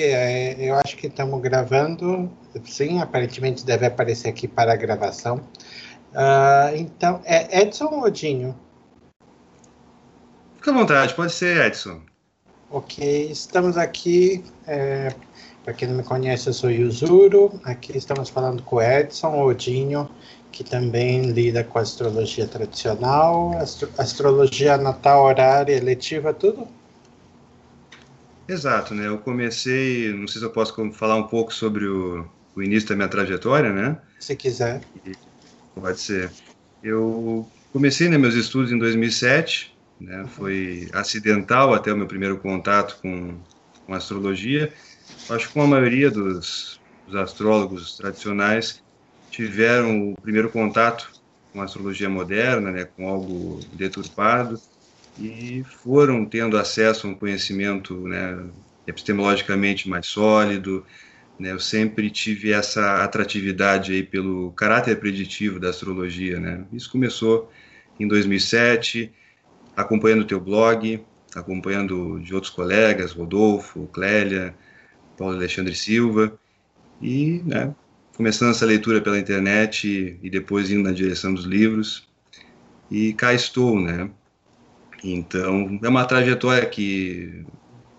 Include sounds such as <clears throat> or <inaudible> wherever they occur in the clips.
É, eu acho que estamos gravando. Sim, aparentemente deve aparecer aqui para a gravação. Uh, então, é Edson ou Dinho? Fica à vontade, pode ser Edson. Ok, estamos aqui. É, para quem não me conhece, eu sou Yuzuro. Aqui estamos falando com Edson Odinho, que também lida com astrologia tradicional, astro astrologia natal, horária, eletiva, tudo? Exato, né? Eu comecei, não sei se eu posso falar um pouco sobre o, o início da minha trajetória, né? Se quiser. Pode ser. Eu comecei né, meus estudos em 2007, né? Foi acidental até o meu primeiro contato com, com astrologia. Acho que com a maioria dos, dos astrólogos tradicionais tiveram o primeiro contato com a astrologia moderna, né, com algo deturpado, e foram tendo acesso a um conhecimento né, epistemologicamente mais sólido. Né, eu sempre tive essa atratividade aí pelo caráter preditivo da astrologia. Né. Isso começou em 2007, acompanhando o teu blog, acompanhando de outros colegas, Rodolfo, Clélia, Paulo Alexandre Silva, e né, começando essa leitura pela internet e, depois indo na direção dos livros. E cá estou, né? Então, é uma trajetória que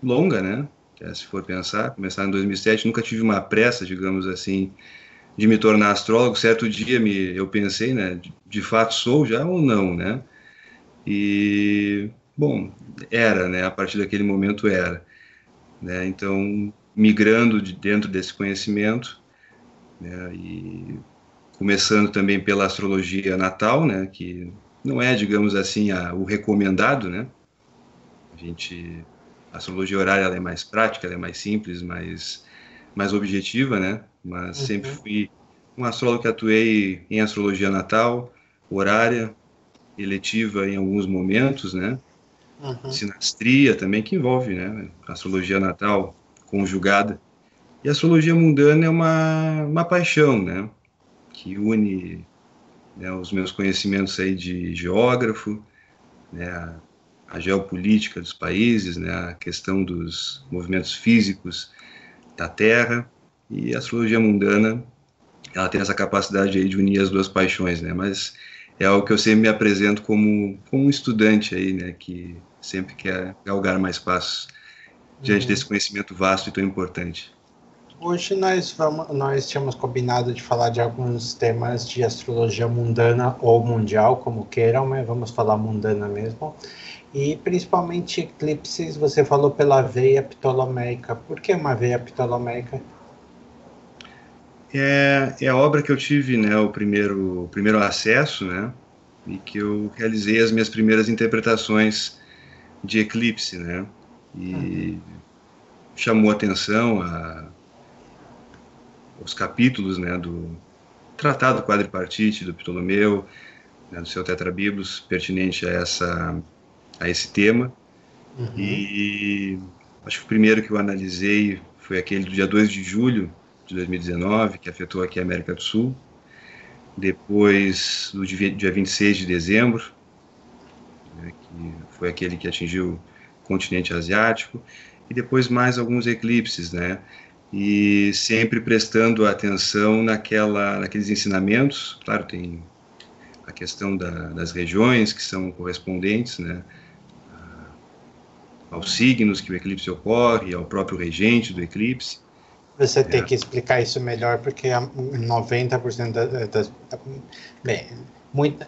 longa, né? Se for pensar, começar em 2007, nunca tive uma pressa, digamos assim, de me tornar astrólogo. Certo dia me, eu pensei, né? De, de fato sou já ou não, né? E bom, era, né? A partir daquele momento era, né? Então, migrando de dentro desse conhecimento, né, e começando também pela astrologia natal, né, que não é, digamos assim, a, o recomendado, né? A gente, a astrologia horária ela é mais prática, ela é mais simples, mais, mais objetiva, né? Mas uhum. sempre fui um astrólogo que atuei em astrologia natal, horária, eletiva em alguns momentos, né? Uhum. Sinastria também, que envolve, né? Astrologia natal conjugada e a astrologia mundana é uma, uma paixão, né? Que une né, os meus conhecimentos aí de geógrafo, né, a, a geopolítica dos países, né, a questão dos movimentos físicos da Terra e a astrologia mundana, ela tem essa capacidade aí de unir as duas paixões, né? Mas é algo que eu sempre me apresento como, como um estudante aí, né? Que sempre quer galgar mais passos diante uhum. desse conhecimento vasto e tão importante. Hoje nós vamos, nós tínhamos combinado de falar de alguns temas de astrologia mundana ou mundial, como queiram, mas vamos falar mundana mesmo. E principalmente eclipses, você falou pela veia ptolomeica. Por que uma veia ptolomeica? É, é a obra que eu tive, né, o primeiro, o primeiro acesso, né, e que eu realizei as minhas primeiras interpretações de eclipse, né, e uhum. chamou atenção a os capítulos né, do Tratado Quadripartite do Ptolomeu, né, do seu Tetrabiblos, pertinente a, essa, a esse tema. Uhum. E acho que o primeiro que eu analisei foi aquele do dia 2 de julho de 2019, que afetou aqui a América do Sul. Depois, do dia 26 de dezembro, né, que foi aquele que atingiu o continente asiático. E depois mais alguns eclipses, né? E sempre prestando atenção naquela, naqueles ensinamentos. Claro, tem a questão da, das regiões que são correspondentes, né, aos signos que o eclipse ocorre, ao próprio regente do eclipse. Você tem é. que explicar isso melhor, porque 90% das, das. Bem, muita,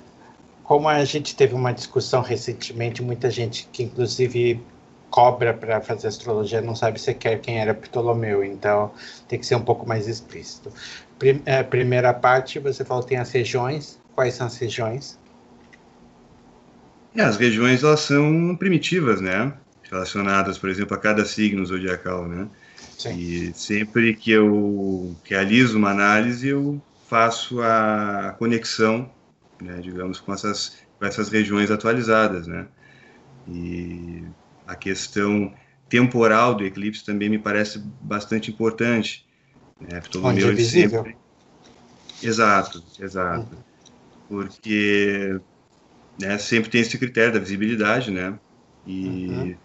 como a gente teve uma discussão recentemente, muita gente que, inclusive, cobra para fazer astrologia não sabe sequer quem era Ptolomeu, então tem que ser um pouco mais explícito. É, primeira parte, você falou tem as regiões. Quais são as regiões? É, as regiões elas são primitivas, né? Relacionadas, por exemplo, a cada signo zodiacal, né? Sim. E sempre que eu realizo uma análise, eu faço a conexão, né, digamos, com essas, com essas regiões atualizadas, né? E a questão temporal do eclipse também me parece bastante importante. Né? Ptolomeu Onde é. Sempre... Exato, exato. Porque né, sempre tem esse critério da visibilidade, né? E uhum.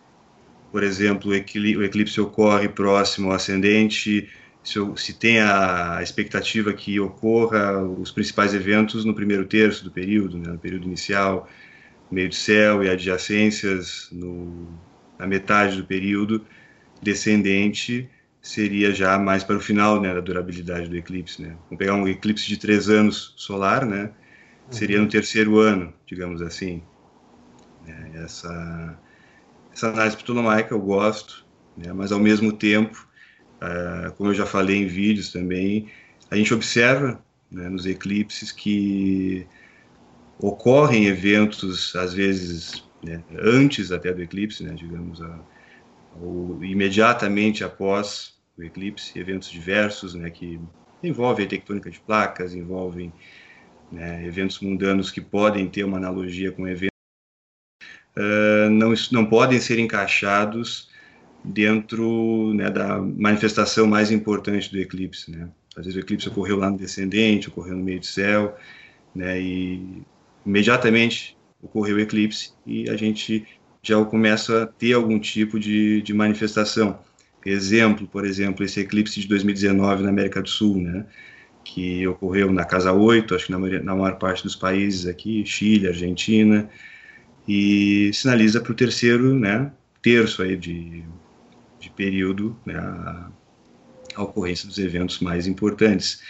por exemplo, o eclipse ocorre próximo ao ascendente, se, se tem a expectativa que ocorra os principais eventos no primeiro terço do período, né, no período inicial, meio de céu e adjacências no, na metade do período descendente seria já mais para o final né, da durabilidade do eclipse. Né? Vamos pegar um eclipse de três anos solar, né? seria no uhum. terceiro ano, digamos assim. É, essa, essa análise ptolomaica eu gosto, né? mas ao mesmo tempo, uh, como eu já falei em vídeos também, a gente observa né, nos eclipses que ocorrem eventos, às vezes, né, antes até do eclipse, né, digamos, a, ou imediatamente após o eclipse, eventos diversos, né, que envolvem tectônica de placas, envolvem né, eventos mundanos que podem ter uma analogia com eventos uh, não, não podem ser encaixados dentro né, da manifestação mais importante do eclipse. Né? Às vezes o eclipse ocorreu lá no descendente, ocorreu no meio do céu, né, e imediatamente ocorreu o eclipse e a gente já começa a ter algum tipo de, de manifestação. Exemplo, por exemplo, esse eclipse de 2019 na América do Sul, né? que ocorreu na Casa 8, acho que na, na maior parte dos países aqui, Chile, Argentina, e sinaliza para o terceiro né, terço aí de, de período né, a, a, ocorrência dos eventos mais importantes.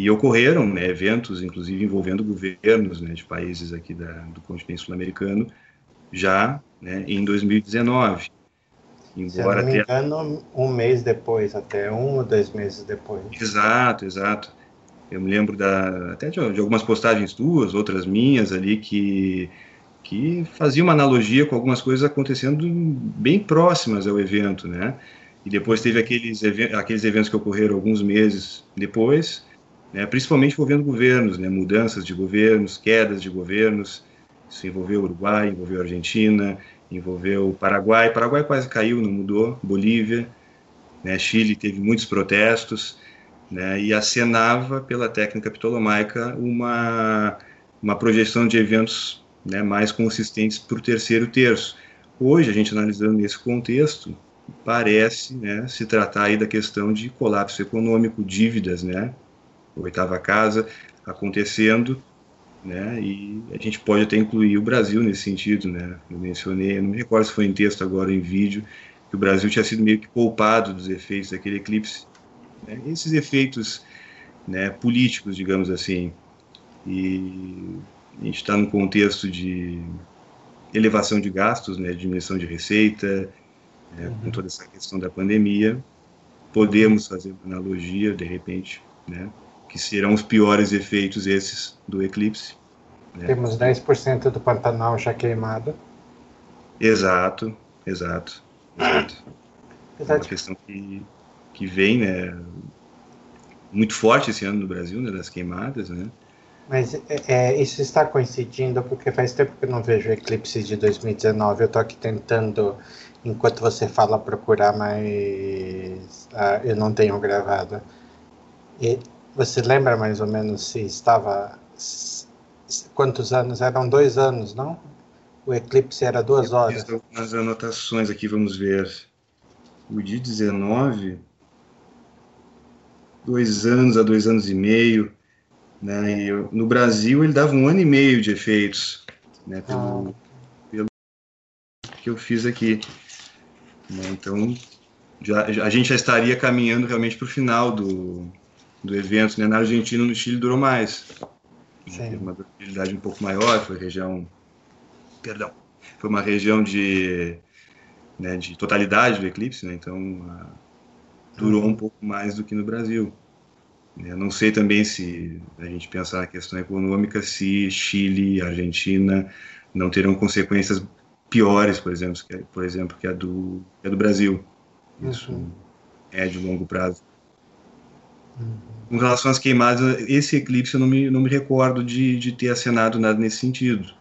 E ocorreram né, eventos, inclusive envolvendo governos né, de países aqui da, do continente sul-americano, já né, em 2019. Embora Se não me engano, um mês depois, até um ou dois meses depois. Exato, exato. Eu me lembro da, até de, de algumas postagens tuas, outras minhas ali, que, que faziam uma analogia com algumas coisas acontecendo bem próximas ao evento, né? E depois teve aqueles, aqueles eventos que ocorreram alguns meses depois, né, principalmente envolvendo governos, né, mudanças de governos, quedas de governos. Isso envolveu o Uruguai, envolveu a Argentina, envolveu o Paraguai. O Paraguai quase caiu, não mudou. Bolívia, né, Chile teve muitos protestos né, e acenava pela técnica ptolomaica uma, uma projeção de eventos né, mais consistentes para o terceiro terço. Hoje, a gente analisando nesse contexto, parece né, se tratar aí da questão de colapso econômico, dívidas, né, oitava casa acontecendo, né, e a gente pode até incluir o Brasil nesse sentido, né, eu mencionei, não me recordo se foi em texto agora em vídeo, que o Brasil tinha sido meio que poupado dos efeitos daquele eclipse né? Esses efeitos né, políticos, digamos assim. E a gente está num contexto de elevação de gastos, né, diminuição de receita, né, uhum. com toda essa questão da pandemia. Podemos fazer uma analogia, de repente, né, que serão os piores efeitos esses do eclipse. Né? Temos 10% do Pantanal já queimado. Exato, exato, exato. É uma questão que que vem, né, muito forte esse ano no Brasil, né, das queimadas, né? Mas é, é, isso está coincidindo porque faz tempo que eu não vejo eclipse de 2019. Eu estou aqui tentando, enquanto você fala, procurar, mas ah, eu não tenho gravado. E você lembra mais ou menos se estava quantos anos? Eram dois anos, não? O eclipse era duas horas. As anotações aqui, vamos ver. O dia 19 dois anos a dois anos e meio. Né? Eu, no Brasil, ele dava um ano e meio de efeitos, né? pelo, ah. pelo que eu fiz aqui. Né? Então, já, a gente já estaria caminhando realmente para o final do, do evento. Né? Na Argentina, no Chile, durou mais. Né? Teve uma durabilidade um pouco maior, foi região. Perdão. Foi uma região de, né, de totalidade do eclipse, né? então a, durou um pouco mais do que no Brasil. Eu não sei também se a gente pensar na questão econômica, se Chile e Argentina não terão consequências piores, por exemplo, que, por exemplo, que a do, que a do Brasil. Isso uhum. é de longo prazo. Com relação às queimadas, esse eclipse eu não me, não me recordo de, de ter acenado nada nesse sentido.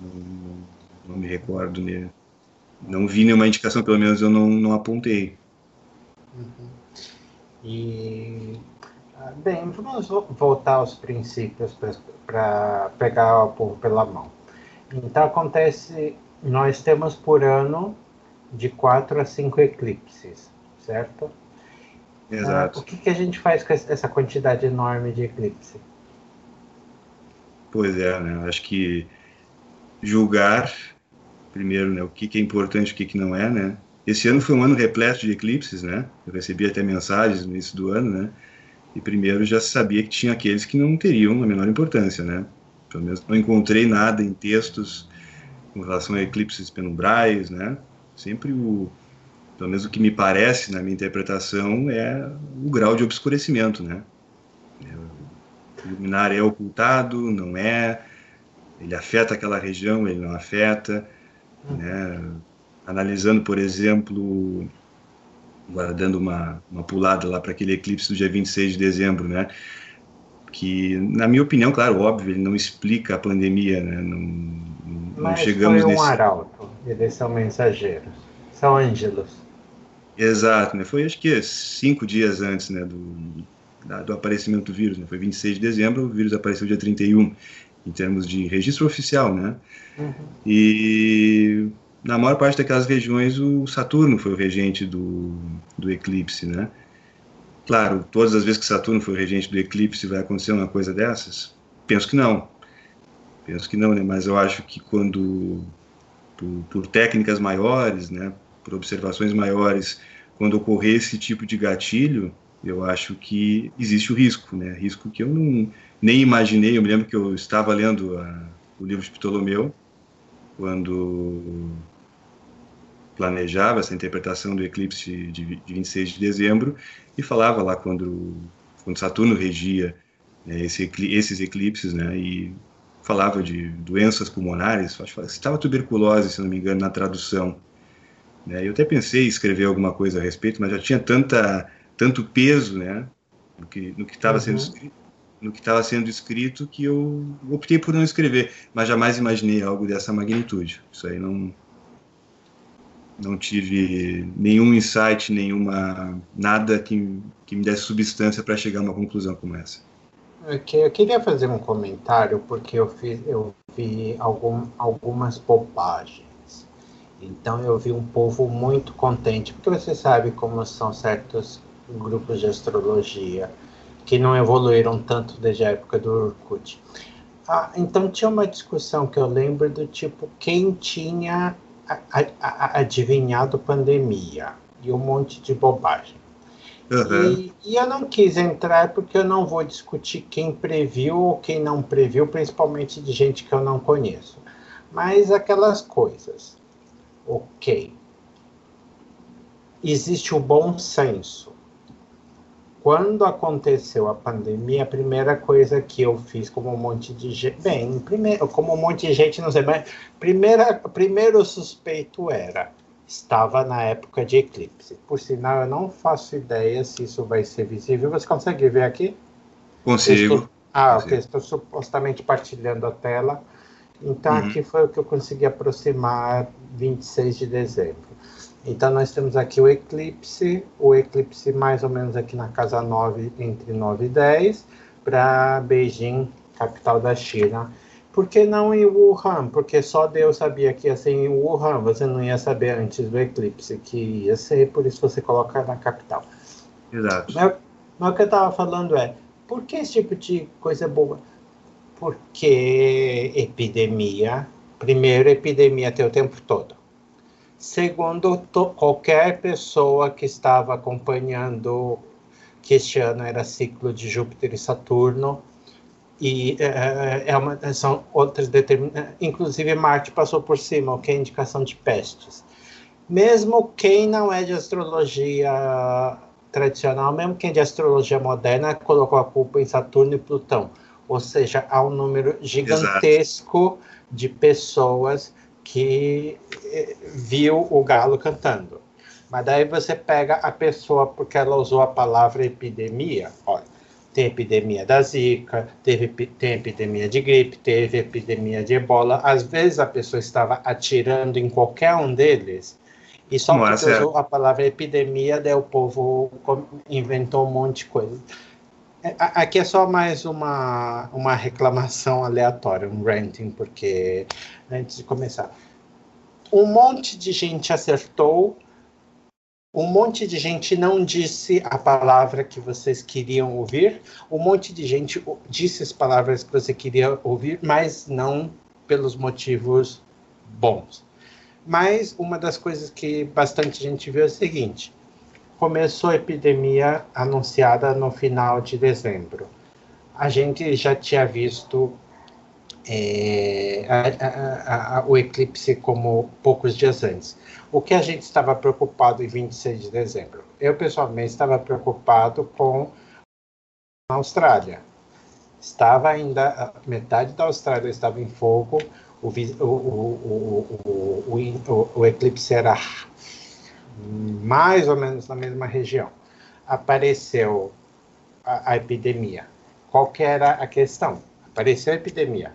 Não, não me recordo, né? Não vi nenhuma indicação, pelo menos eu não, não apontei. Uhum. E, ah, bem, vamos voltar aos princípios para pegar o povo pela mão. Então, acontece nós temos por ano de quatro a cinco eclipses, certo? Exato. Uh, o que, que a gente faz com essa quantidade enorme de eclipse? Pois é, né? Acho que julgar primeiro, né, o que, que é importante, o que, que não é, né? Esse ano foi um ano repleto de eclipses, né? Eu recebi até mensagens no início do ano, né? E primeiro já sabia que tinha aqueles que não teriam a menor importância, né? Pelo menos não encontrei nada em textos com relação a eclipses penumbrais, né? Sempre o, pelo menos o que me parece na minha interpretação é o grau de obscurecimento, né? O luminar é ocultado, não é? Ele afeta aquela região, ele não afeta, né? Analisando, por exemplo, agora dando uma, uma pulada lá para aquele eclipse do dia 26 de dezembro, né? Que, na minha opinião, claro, óbvio, ele não explica a pandemia, né? Não, não Mas chegamos foi um nesse... arauto, eles são mensageiros, são ângelos. Exato, né? Foi acho que cinco dias antes, né, do, da, do aparecimento do vírus, né? Foi 26 de dezembro, o vírus apareceu dia 31, em termos de registro oficial, né? Uhum. E na maior parte daquelas regiões o Saturno foi o regente do, do eclipse, né? Claro, todas as vezes que Saturno foi o regente do eclipse vai acontecer uma coisa dessas? Penso que não. Penso que não, né? Mas eu acho que quando por, por técnicas maiores, né, por observações maiores, quando ocorrer esse tipo de gatilho, eu acho que existe o risco, né? Risco que eu não, nem imaginei. Eu me lembro que eu estava lendo a, o livro de Ptolomeu quando planejava essa interpretação do eclipse de, de 26 de dezembro e falava lá quando, quando Saturno regia né, esse, esses eclipses, né? E falava de doenças pulmonares, estava tuberculose, se não me engano, na tradução. Né? Eu até pensei em escrever alguma coisa a respeito, mas já tinha tanta, tanto peso né, no que no estava uhum. sendo escrito, no que estava sendo escrito que eu optei por não escrever, mas jamais imaginei algo dessa magnitude. Isso aí não não tive nenhum insight, nenhuma nada que, que me desse substância para chegar a uma conclusão como essa. Eu queria fazer um comentário porque eu fiz eu vi algum, algumas bobagens então eu vi um povo muito contente, porque você sabe como são certos grupos de astrologia que não evoluíram tanto desde a época do Orkut. Ah, então tinha uma discussão que eu lembro do tipo quem tinha adivinhado pandemia e um monte de bobagem. Uhum. E, e, eu não quis entrar porque eu não vou discutir quem previu ou quem não previu, principalmente de gente que eu não conheço. Mas aquelas coisas ok. Existe o bom senso. Quando aconteceu a pandemia, a primeira coisa que eu fiz como um monte de gente, bem, primeiro, como um monte de gente, não sei, mas primeira, primeiro suspeito era estava na época de eclipse. Por sinal, eu não faço ideia se isso vai ser visível. Você consegue ver aqui? Consigo. Estou, ah, Consigo. ok. Estou supostamente partilhando a tela. Então, uhum. aqui foi o que eu consegui aproximar 26 de dezembro. Então, nós temos aqui o eclipse, o eclipse mais ou menos aqui na casa 9, entre 9 e 10, para Beijing, capital da China. Por que não em Wuhan? Porque só Deus sabia que ia ser em Wuhan, você não ia saber antes do eclipse que ia ser, por isso você coloca na capital. Exato. Mas, mas o que eu estava falando é, por que esse tipo de coisa boa? Porque epidemia, primeiro, epidemia tem o tempo todo. Segundo, to, qualquer pessoa que estava acompanhando que este ano era ciclo de Júpiter e Saturno, e é, é uma, são outras determinadas. Inclusive, Marte passou por cima, o que é indicação de pestes. Mesmo quem não é de astrologia tradicional, mesmo quem é de astrologia moderna, colocou a culpa em Saturno e Plutão ou seja, há um número gigantesco Exato. De pessoas que eh, viu o galo cantando. Mas daí você pega a pessoa porque ela usou a palavra epidemia. Olha, tem epidemia da zika, teve, tem epidemia de gripe, teve epidemia de ebola. Às vezes a pessoa estava atirando em qualquer um deles e só Nossa, porque usou a palavra epidemia, daí o povo inventou um monte de coisa. Aqui é só mais uma, uma reclamação aleatória, um ranting, porque antes de começar. um monte de gente acertou, um monte de gente não disse a palavra que vocês queriam ouvir, um monte de gente disse as palavras que você queria ouvir, mas não pelos motivos bons. Mas uma das coisas que bastante gente viu é o seguinte: começou a epidemia anunciada no final de dezembro. A gente já tinha visto é, a, a, a, o eclipse como poucos dias antes. O que a gente estava preocupado em 26 de dezembro? Eu, pessoalmente, estava preocupado com a Austrália. Estava ainda, metade da Austrália estava em fogo, o, o, o, o, eclipse era mais ou menos na mesma região. Apareceu a, a epidemia. Qual que era a questão? Apareceu a epidemia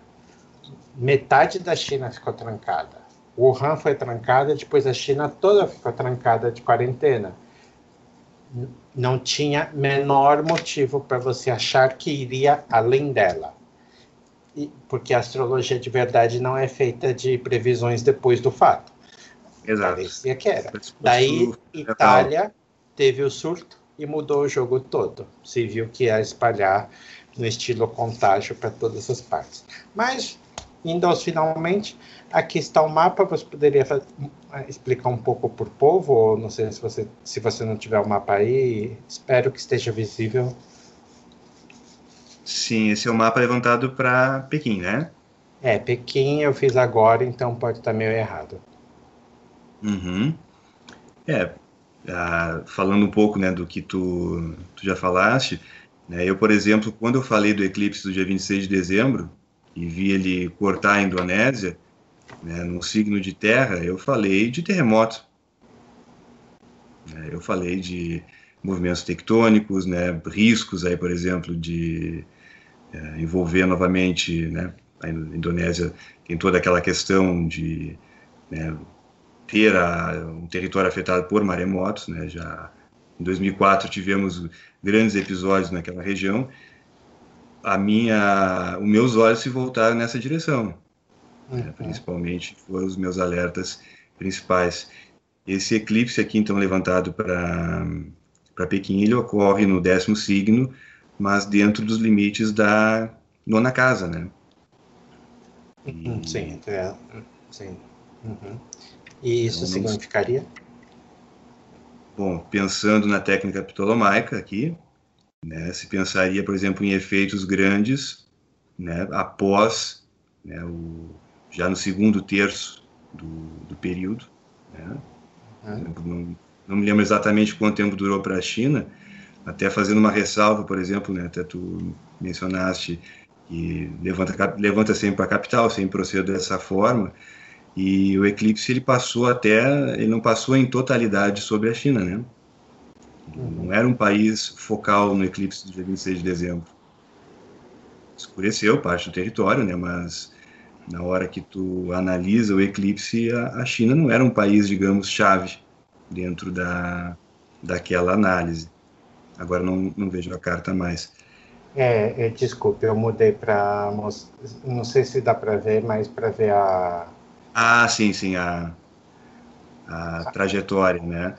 metade da China ficou trancada. Wuhan foi trancada, depois a China toda ficou trancada de quarentena. Não tinha menor motivo para você achar que iria além dela. E, porque a astrologia de verdade não é feita de previsões depois do fato. Exato. Parecia que era. Daí, Itália teve o surto e mudou o jogo todo. Se viu que ia espalhar no estilo contágio para todas as partes. Mas Indo aos finalmente, aqui está o mapa. Você poderia fazer, explicar um pouco por povo? Ou não sei se você, se você não tiver o mapa aí, espero que esteja visível. Sim, esse é o mapa levantado para Pequim, né? É, Pequim eu fiz agora, então pode estar meio errado. Uhum. É, ah, falando um pouco né, do que tu, tu já falaste, né, eu, por exemplo, quando eu falei do eclipse do dia 26 de dezembro, e vi ele cortar a Indonésia, né, num signo de terra, eu falei de terremoto. É, eu falei de movimentos tectônicos, né, riscos aí, por exemplo, de é, envolver novamente, né, a Indonésia tem toda aquela questão de né, um território afetado por maremotos, né, já em 2004 tivemos grandes episódios naquela região, a minha, os meus olhos se voltaram nessa direção. Né? Uhum. Né, principalmente foram os meus alertas principais. Esse eclipse aqui, então, levantado para Pequim, ele ocorre no décimo signo, mas dentro dos limites da nona casa, né? E... Sim, é, sim. Uhum. E isso então, significaria? Bom, pensando na técnica ptolomaica aqui, né? Se pensaria, por exemplo, em efeitos grandes né, após né, o, já no segundo terço do, do período. Né? Não, não, me lembro exatamente quanto tempo durou para a China, até fazendo uma ressalva, por exemplo, né, até tu mencionaste que levanta, levanta sempre para a capital, sempre procede dessa forma, e o eclipse ele passou até, ele não passou em totalidade sobre a China, né? Não era um país focal no eclipse do dia 26 de dezembro. Escureceu parte do território, né? Mas na hora que tu analisa o eclipse, a, China não era um país, digamos, chave dentro da, daquela análise. Agora não, não vejo a carta mais. É, é desculpe, eu mudei para não sei se dá para ver, mas para ver a Ah, sim, sim, a a trajetória, né?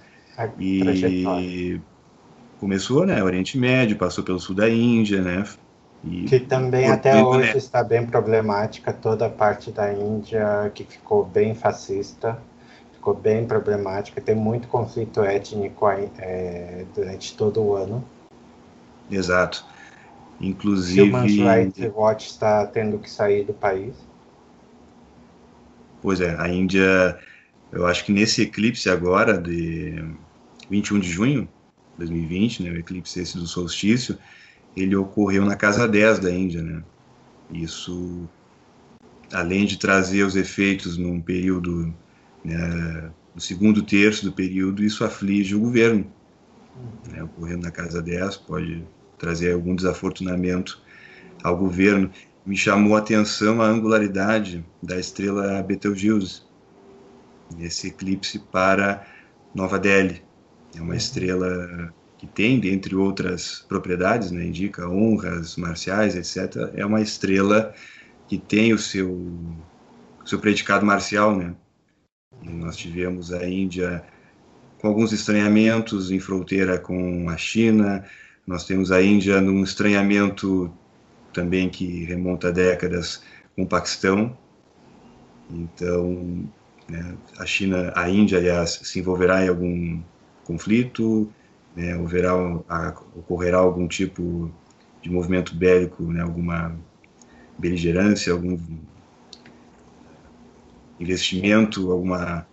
e começou, né, Oriente Médio, passou pelo sul da Índia, né? E que também até tempo, hoje né? está bem problemática toda a parte da Índia que ficou bem fascista, ficou bem problemática, tem muito conflito étnico é, durante todo o ano. Exato. Inclusive. Human Rights Watch está tendo que sair do país. Pois é, a Índia, eu acho que nesse eclipse agora de 21 de junho de 2020, né, o eclipse esse do solstício, ele ocorreu na casa 10 da Índia, né? Isso, além de trazer os efeitos num período, né, no segundo terço do período, isso aflige o governo. Né, ocorrendo na casa 10 pode trazer algum desafortunamento ao governo. Me chamou a atenção a angularidade da estrela Betelgeuse, nesse eclipse para Nova Delhi, é uma estrela que tem, dentre outras propriedades, né, indica honras marciais, etc. É uma estrela que tem o seu, o seu predicado marcial, né? Nós tivemos a Índia com alguns estranhamentos em fronteira com a China, nós temos a Índia num estranhamento também que remonta a décadas com o Paquistão. Então, né, a China, a Índia, aliás, se envolverá em algum conflito, né, haverá, ocorrerá algum tipo de movimento bélico, né, alguma beligerância, algum investimento, alguma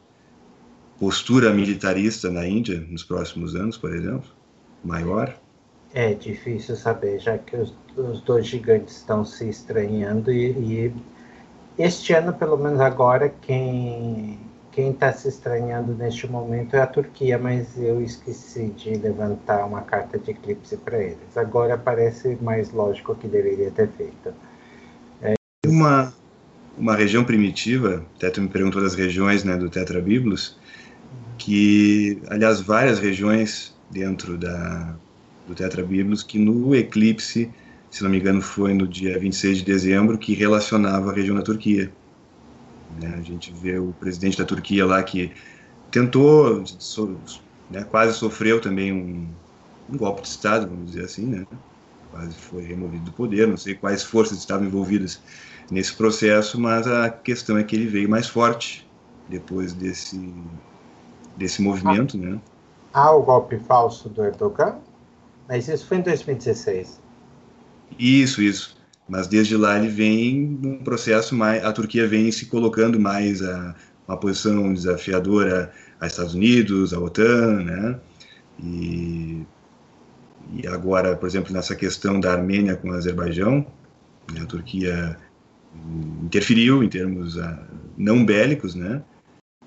postura militarista na Índia nos próximos anos, por exemplo, maior? É difícil saber, já que os, os dois gigantes estão se estranhando e, e, este ano, pelo menos agora, quem quem está se estranhando neste momento é a Turquia, mas eu esqueci de levantar uma carta de eclipse para eles. Agora parece mais lógico que deveria ter feito. É... Uma, uma região primitiva, tu me perguntou das regiões né, do Tetrabiblos, que, aliás, várias regiões dentro da, do Tetrabiblos, que no eclipse, se não me engano, foi no dia 26 de dezembro, que relacionava a região da Turquia. Né? A gente vê o presidente da Turquia lá que tentou, so, né, quase sofreu também um, um, golpe de Estado, vamos dizer assim, né? quase foi removido do poder, não sei quais forças estavam envolvidas nesse processo, mas a questão é que ele veio mais forte depois desse, desse movimento. Ah, né? ah o golpe falso do Erdogan? Mas isso foi em 2016. Isso, isso mas desde lá ele vem num processo mais, a Turquia vem se colocando mais a uma posição desafiadora a Estados Unidos, a OTAN, né? E, e agora, por exemplo, nessa questão da Armênia com o Azerbaijão, né, a Turquia interferiu em termos uh, não bélicos, né?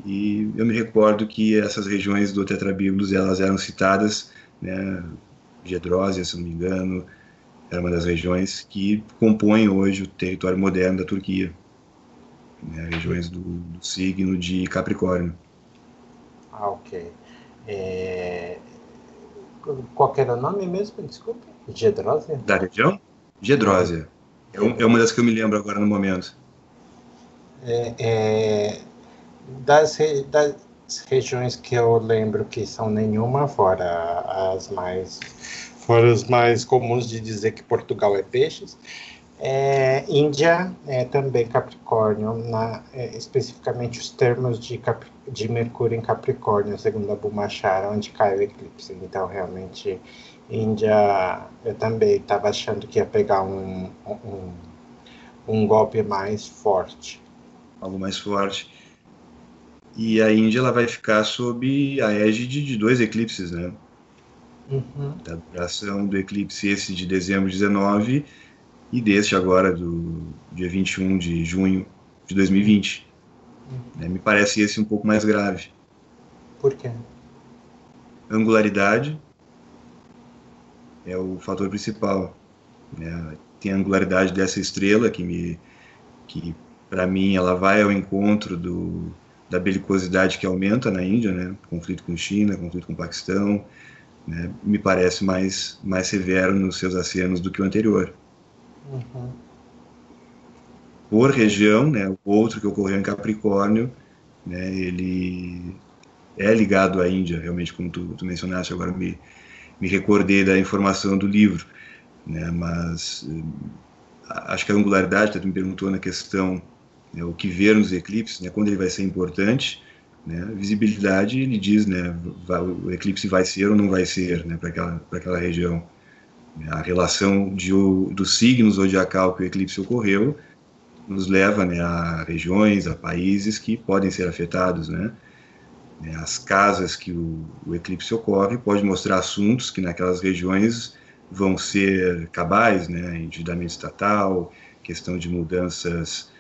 E eu me recordo que essas regiões do Tetrabiblos elas eram citadas, né? Gedrósia, se não me engano, era uma das regiões que compõem hoje o território moderno da Turquia, né, regiões do, do, signo de Capricórnio. Ah, ok. É... Qual era o nome mesmo? Desculpe. Gedrósia? Da região? Gedrósia. É, um, é, uma das que eu me lembro agora no momento. É, é, das, das regiões que eu lembro que são nenhuma, fora as mais foram os mais comuns de dizer que Portugal é peixes. É, Índia é também Capricórnio, na, é, especificamente os termos de, Cap, de Mercúrio em Capricórnio, segundo a Bumachara, onde cai o eclipse. Então, realmente, Índia, eu também estava achando que ia pegar um, um, um golpe mais forte. Algo mais forte. E a Índia ela vai ficar sob a égide de dois eclipses, né? uhum. da duração do eclipse esse de dezembro de 19 e deste agora do dia 21 de junho de 2020. Uhum. É, me parece esse um pouco mais grave. Por quê? Angularidade é o fator principal. Né? Tem a angularidade dessa estrela que me que para mim ela vai ao encontro do, da belicosidade que aumenta na Índia, né? Conflito com China, conflito com Paquistão, né, me parece mais, mais severo nos seus acenos do que o anterior. Uhum. Por região, né, o outro que ocorreu em Capricórnio, né, ele é ligado à Índia, realmente, como tu, tu mencionaste, agora me, me recordei da informação do livro, né, mas eh, acho que a angularidade, tu me perguntou na questão, né, o que ver nos eclipses, né, quando ele vai ser importante, né? Visibilidade, ele diz, né, vai, o eclipse vai ser ou não vai ser né, para aquela, aquela região. A relação de, do signo zodiacal que o eclipse ocorreu nos leva né, a regiões, a países que podem ser afetados. Né? As casas que o, o eclipse ocorre pode mostrar assuntos que naquelas regiões vão ser cabais, né, endividamento estatal, questão de mudanças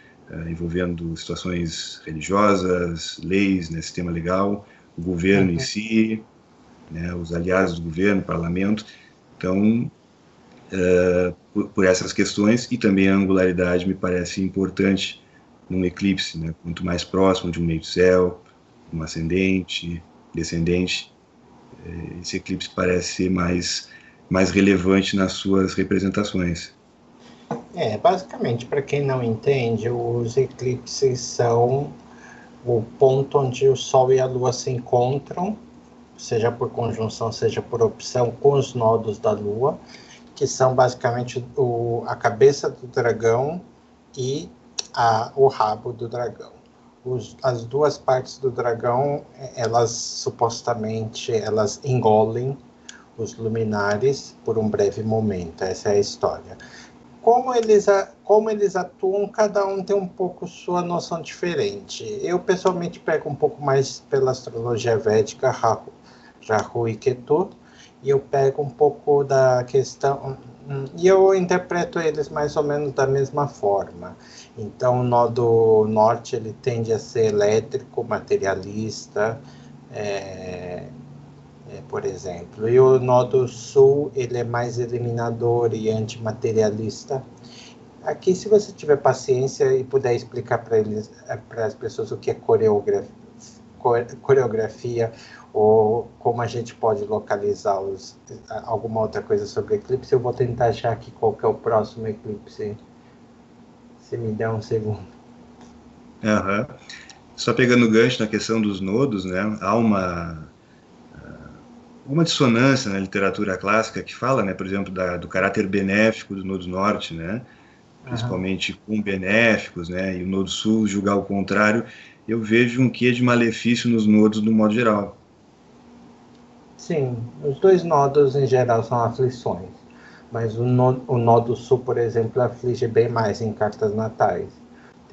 envolvendo situações religiosas, leis, né, sistema legal, o governo uhum. em si, né, os aliados do governo, parlamento. Então, uh, por, por, essas questões e também a angularidade me parece importante num eclipse, né, quanto mais próximo de um meio céu, um ascendente, descendente, uh, esse eclipse parece ser mais mais relevante nas suas representações. É, basicamente, para quem não entende, os eclipses são o ponto onde o Sol e a Lua se encontram, seja por conjunção, seja por opção, com os nodos da Lua, que são basicamente o, a cabeça do dragão e a, o rabo do dragão. Os, as duas partes do dragão, elas supostamente elas engolem os luminares por um breve momento. Essa é a história. Como eles, como eles atuam, cada um tem um pouco sua noção diferente. Eu, pessoalmente, pego um pouco mais pela astrologia védica, Rahu, Rahu e Ketu, e eu pego um pouco da questão hum, e eu interpreto eles mais ou menos da mesma forma. Então, o nodo norte ele tende a ser elétrico, materialista, é, por exemplo. E o nodo sul ele é mais eliminador e antimaterialista. Aqui, se você tiver paciência e puder explicar para eles, para as pessoas o que é coreografia, coreografia ou como a gente pode localizar os, alguma outra coisa sobre eclipse, eu vou tentar achar aqui qual que é o próximo eclipse. Se me der um segundo. Uhum. Só pegando o gancho na questão dos nodos, né? Há uma uma dissonância na literatura clássica que fala, né, por exemplo, da, do caráter benéfico do nodo norte, né? Principalmente uhum. com benéficos, né? E o nodo sul julgar o contrário. Eu vejo um quê de malefício nos nodos no modo geral. Sim, os dois nodos em geral são aflições, mas o, no, o nó do sul, por exemplo, aflige bem mais em cartas natais.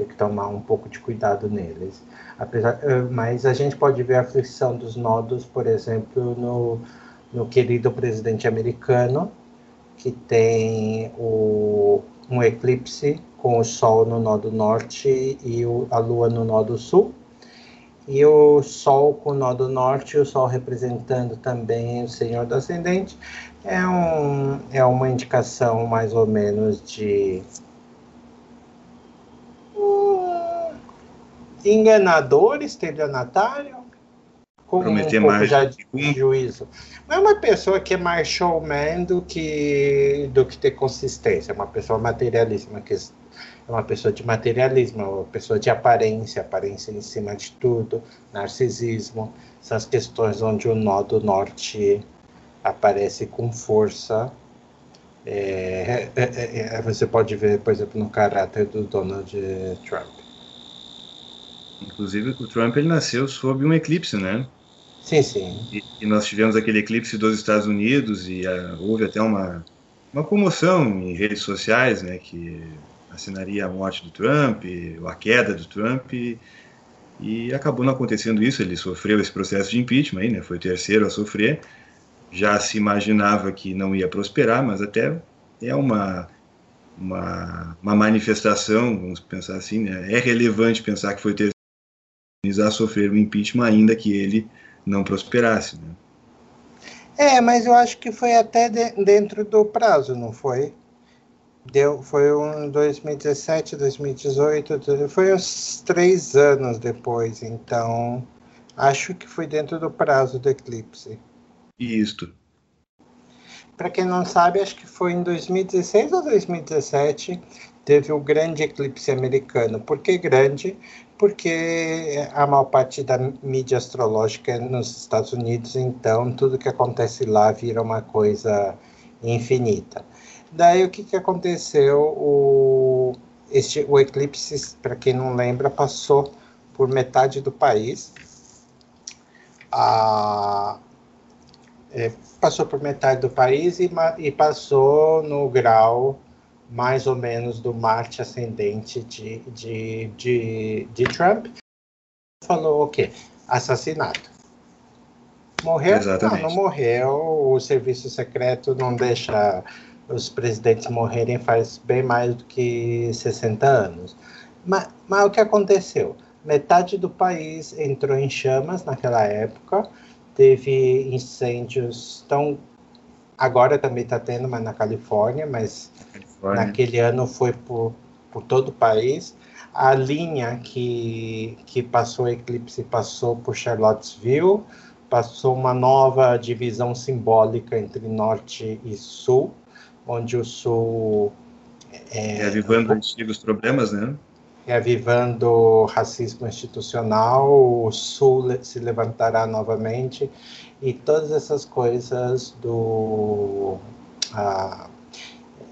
Tem que tomar um pouco de cuidado neles. Apesar, eh, mas a gente pode ver a aflição dos nodos, por exemplo, no, no querido presidente americano, que tem o, um eclipse com o Sol no nó do norte e o, a Lua no nó do sul e o Sol com o nó do norte, o Sol representando também o Senhor do Ascendente, é, um, é uma indicação mais ou menos de um enganador, estelionatário, com Prometer um pouco já de juízo. Não é uma pessoa que é mais showman do que, do que ter consistência, é uma pessoa materialista, que é uma pessoa de materialismo, é uma pessoa de aparência, aparência em cima de tudo, narcisismo, são as questões onde o nó do norte aparece com força. É, é, é, é você pode ver, por exemplo, no caráter do Donald Trump. Inclusive, o Trump ele nasceu sob um eclipse, né? Sim, sim. E, e nós tivemos aquele eclipse dos Estados Unidos e uh, houve até uma, uma comoção em redes sociais, né? Que assinaria a morte do Trump, a queda do Trump, e, e acabou não acontecendo isso. Ele sofreu esse processo de impeachment, aí, né, foi o terceiro a sofrer. Já se imaginava que não ia prosperar, mas até é uma, uma, uma manifestação, vamos pensar assim, né, é relevante pensar que foi terceiro a sofrer o impeachment, ainda que ele não prosperasse. Né? É, mas eu acho que foi até de, dentro do prazo, não foi? Deu, foi um 2017, 2018, foi uns três anos depois, então acho que foi dentro do prazo do eclipse. Isto. Para quem não sabe, acho que foi em 2016 ou 2017 teve o grande eclipse americano. Por que grande? Porque a maior parte da mídia astrológica é nos Estados Unidos, então tudo que acontece lá vira uma coisa infinita. Daí o que, que aconteceu? O, este, o eclipse, para quem não lembra, passou por metade do país. A, é, passou por metade do país e, e, passou no grau mais ou menos do Marte ascendente de, de, de, de Trump. Falou o quê? Assassinato. Morreu? Exatamente. Não, não morreu. O serviço secreto não deixa os presidentes morrerem faz bem mais do que 60 anos. Mas, mas o que aconteceu? Metade do país entrou em chamas naquela época, teve incêndios tão. Agora também está tendo, mas na Califórnia, mas Califórnia. naquele ano foi por, por todo o país. A linha que, que passou o eclipse passou por Charlottesville, passou uma nova divisão simbólica entre norte e sul onde o sul é, Reavivando um, antigos problemas, né? Reavivando o racismo institucional, o Sul se levantará novamente, e todas essas coisas do. Ah,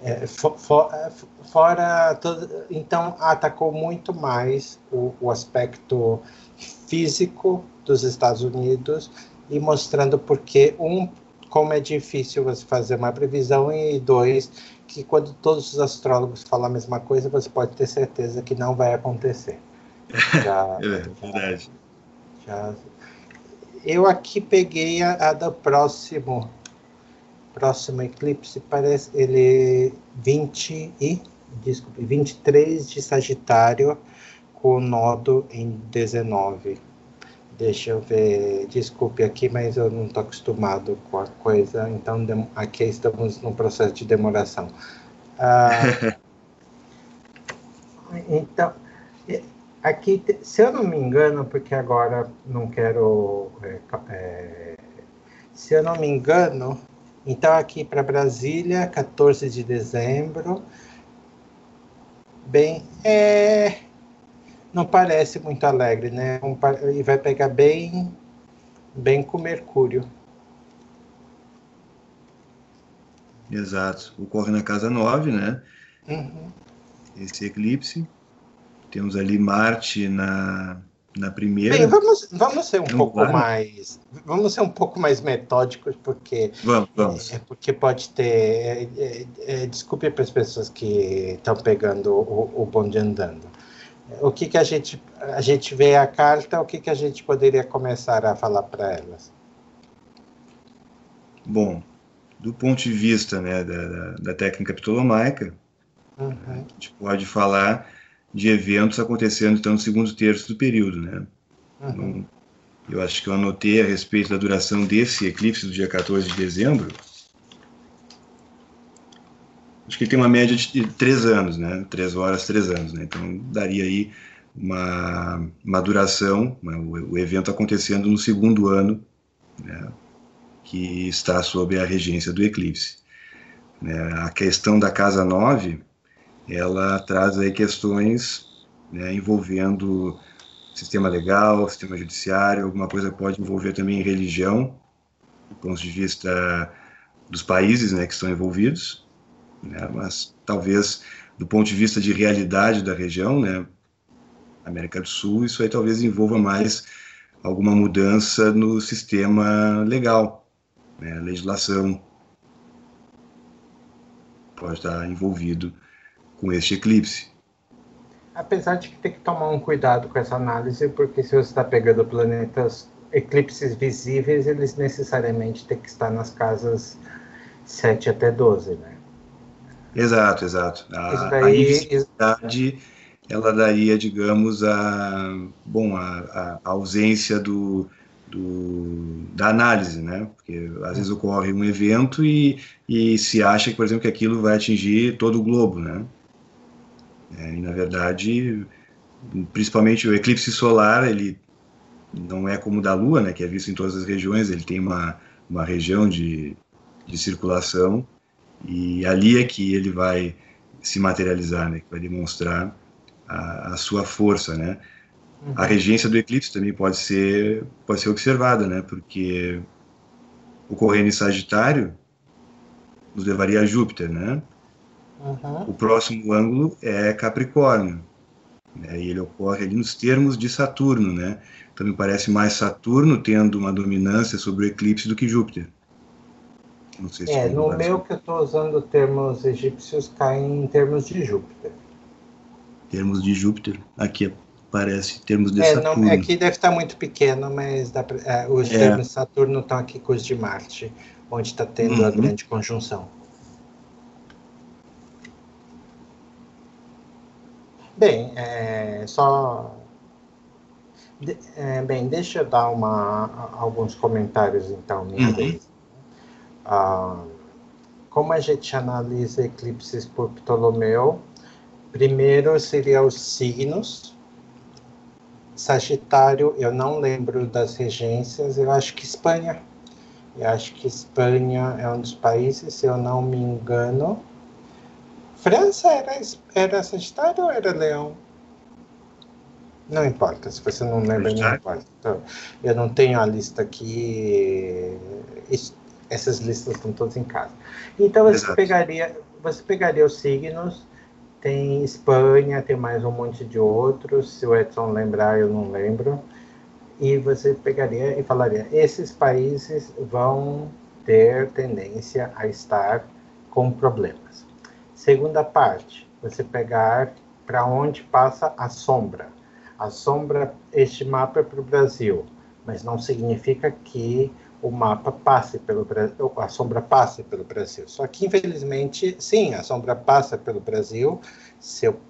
é, for, for, fora. Todo, então, atacou muito mais o, o aspecto físico dos Estados Unidos e mostrando porque, um, como é difícil você fazer uma previsão, e dois, que quando todos os astrólogos falam a mesma coisa, você pode ter certeza que não vai acontecer. <laughs> Já, é verdade. Já, eu aqui peguei a, a, do próximo próximo eclipse, parece ele 20 e desculpe, 23 de Sagitário com nodo em 19. Deixa eu ver, desculpe aqui, mas eu não estou acostumado com a coisa, então aqui estamos no processo de demoração. Ah, <laughs> então, aqui, se eu não me engano, porque agora não quero. É, é, se eu não me engano, então aqui para Brasília, 14 de dezembro. Bem, é não parece muito alegre, né? Um, e vai pegar bem, bem com Mercúrio. Exato. Ocorre na casa 9, né? Uhum. Esse eclipse. Temos ali Marte na, na primeira. Bem, vamos, vamos ser um pouco mais. Vamos ser um pouco mais metódicos, porque. Vamos, vamos. É, porque pode ter. É, é, é desculpe para as pessoas que estão pegando o, o bonde andando o que, que a gente a gente vê a carta, o que, que a gente poderia começar a falar para elas? Bom, do ponto de vista né, da, da técnica ptolomaica, uhum. a gente pode falar de eventos acontecendo então no segundo terço do período, né? Uhum. Então, eu acho que eu anotei a respeito da duração desse eclipse do dia 14 de dezembro, acho que ele tem uma média de três anos, né? Três horas, três anos, né? Então daria aí uma, uma duração, né? o, o, evento acontecendo no segundo ano, né? que está sob a regência do eclipse. Né? A questão da casa 9, ela traz aí questões né, envolvendo sistema legal, sistema judiciário, alguma coisa pode envolver também religião, do ponto de vista dos países né, que estão envolvidos, né? mas talvez do ponto de vista de realidade da região, né, América do Sul, isso aí talvez envolva mais alguma mudança no sistema legal, né, legislação pode estar envolvido com este eclipse. Apesar de que tem que tomar um cuidado com essa análise, porque se você está pegando planetas eclipses visíveis, eles necessariamente têm que estar nas casas 7 até 12, né? Exato, exato. A, daí, a ela daria, digamos, a, bom, a, a ausência do, do, da análise, né? Porque às vezes ocorre um evento e, e se acha, por exemplo, que aquilo vai atingir todo o globo, né? É, e na verdade, principalmente o eclipse solar, ele não é como o da Lua, né? Que é visto em todas as regiões, ele tem uma, uma região de, de circulação e ali é que ele vai se materializar, né? Que vai demonstrar a, a sua força, né? Uhum. A regência do eclipse também pode ser pode ser observada, né? Porque ocorrendo em Sagitário nos levaria a Júpiter, né? Uhum. O próximo ângulo é Capricórnio, né? E ele ocorre ali nos termos de Saturno, né? Então me parece mais Saturno tendo uma dominância sobre o eclipse do que Júpiter. Não sei se é, no meu que eu estou usando termos egípcios caem em termos de Júpiter. Termos de Júpiter, aqui aparece termos de é, Saturno. Não, aqui deve estar muito pequeno, mas dá, é, os é. termos de Saturno estão aqui com os de Marte, onde está tendo uhum. a grande conjunção. Bem, é, só de, é, bem, deixa eu dar uma, alguns comentários então, minha uhum. vez. Ah, como a gente analisa eclipses por Ptolomeu, primeiro seria os signos. Sagitário, eu não lembro das regências, eu acho que Espanha. Eu acho que Espanha é um dos países, se eu não me engano. França era, era Sagitário ou era Leão? Não importa, se você não lembra, não importa. Eu não tenho a lista aqui. Essas listas estão todas em casa. Então você Exato. pegaria, você pegaria os signos. Tem Espanha, tem mais um monte de outros. Se o Edson lembrar, eu não lembro. E você pegaria e falaria: esses países vão ter tendência a estar com problemas. Segunda parte, você pegar para onde passa a sombra a sombra, este mapa é para o Brasil, mas não significa que o mapa passe pelo Brasil, a sombra passe pelo Brasil. Só que, infelizmente, sim, a sombra passa pelo Brasil. Se, eu,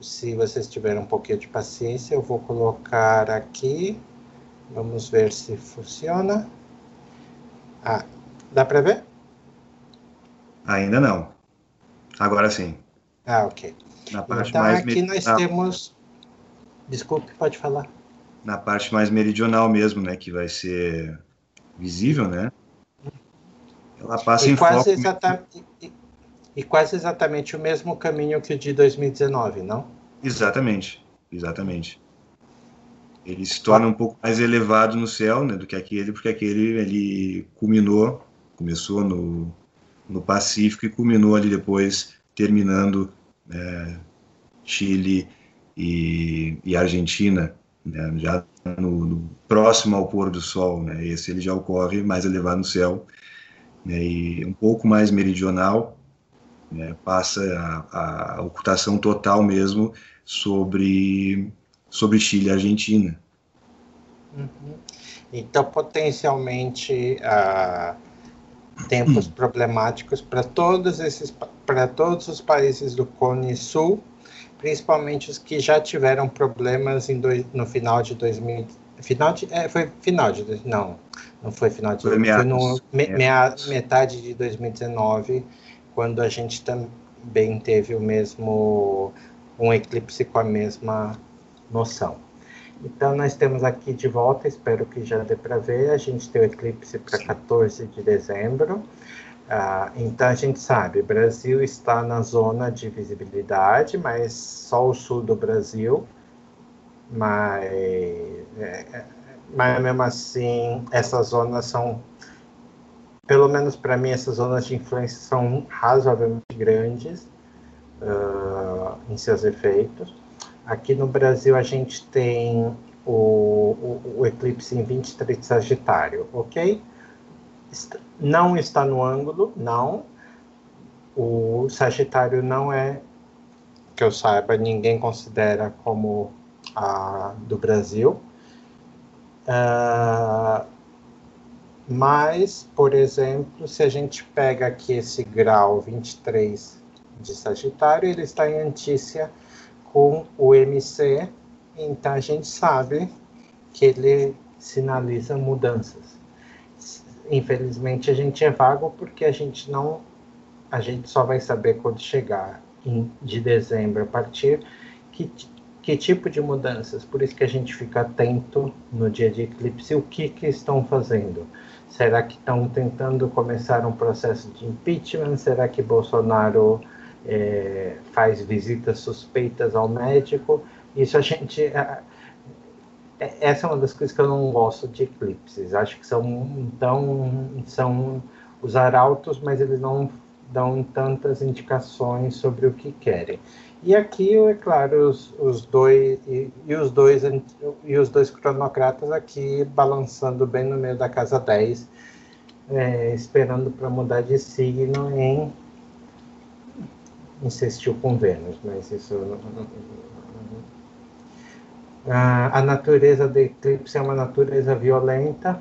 se vocês tiverem um pouquinho de paciência, eu vou colocar aqui. Vamos ver se funciona. Ah, dá para ver? Ainda não. Agora sim. Ah, ok. Na parte então, mais aqui nós temos Desculpe, pode falar. Na parte mais meridional mesmo, né, que vai ser visível, né? Ela passa e em quase. Exatamente, e, e quase exatamente o mesmo caminho que o de 2019, não? Exatamente, exatamente. Ele se torna um pouco mais elevado no céu, né, do que aquele, porque aquele ele culminou, começou no, no Pacífico e culminou ali depois, terminando né, Chile e, e Argentina, né, já no, no, próximo ao pôr do sol, né, esse ele já ocorre mais elevado no céu, né, e um pouco mais meridional, né, passa a, a, ocultação total mesmo sobre, sobre Chile e Argentina. Uhum. Então, potencialmente, uh, tempos problemáticos para todos esses para todos os países do Cone Sul principalmente os que já tiveram problemas em dois, no final de 2000, final de, é, foi final de, não, não foi final de, foi, foi no me, mea, metade de 2019, quando a gente também teve o mesmo, um eclipse com a mesma noção. Então, nós temos aqui de volta, espero que já dê para ver, a gente tem o eclipse para 14 de dezembro, ah, então a gente sabe, o Brasil está na zona de visibilidade, mas só o sul do Brasil. Mas, é, é mas mesmo assim, essas zonas são, pelo menos para mim, essas zonas de influência são razoavelmente grandes uh, em seus efeitos. Aqui no Brasil a gente tem o, o, o eclipse em 23 de Sagitário, ok? Não está no ângulo, não. O Sagitário não é, que eu saiba, ninguém considera como a do Brasil. Uh, mas, por exemplo, se a gente pega aqui esse grau 23 de Sagitário, ele está em antícia com o MC, então a gente sabe que ele sinaliza mudanças infelizmente a gente é vago porque a gente não a gente só vai saber quando chegar em, de dezembro a partir que, que tipo de mudanças. Por isso que a gente fica atento no dia de eclipse o que que estão fazendo? Será que estão tentando começar um processo de impeachment? Será que Bolsonaro é, faz visitas suspeitas ao médico? Isso a gente é, essa é uma das coisas que eu não gosto de eclipses. Acho que são tão são os arautos, mas eles não dão tantas indicações sobre o que querem. E aqui, é claro, os, os dois e, e, os dois e os dois cronocratas aqui balançando bem no meio da casa 10, é, esperando para mudar de signo em insistiu com Vênus, mas isso a natureza do eclipse é uma natureza violenta,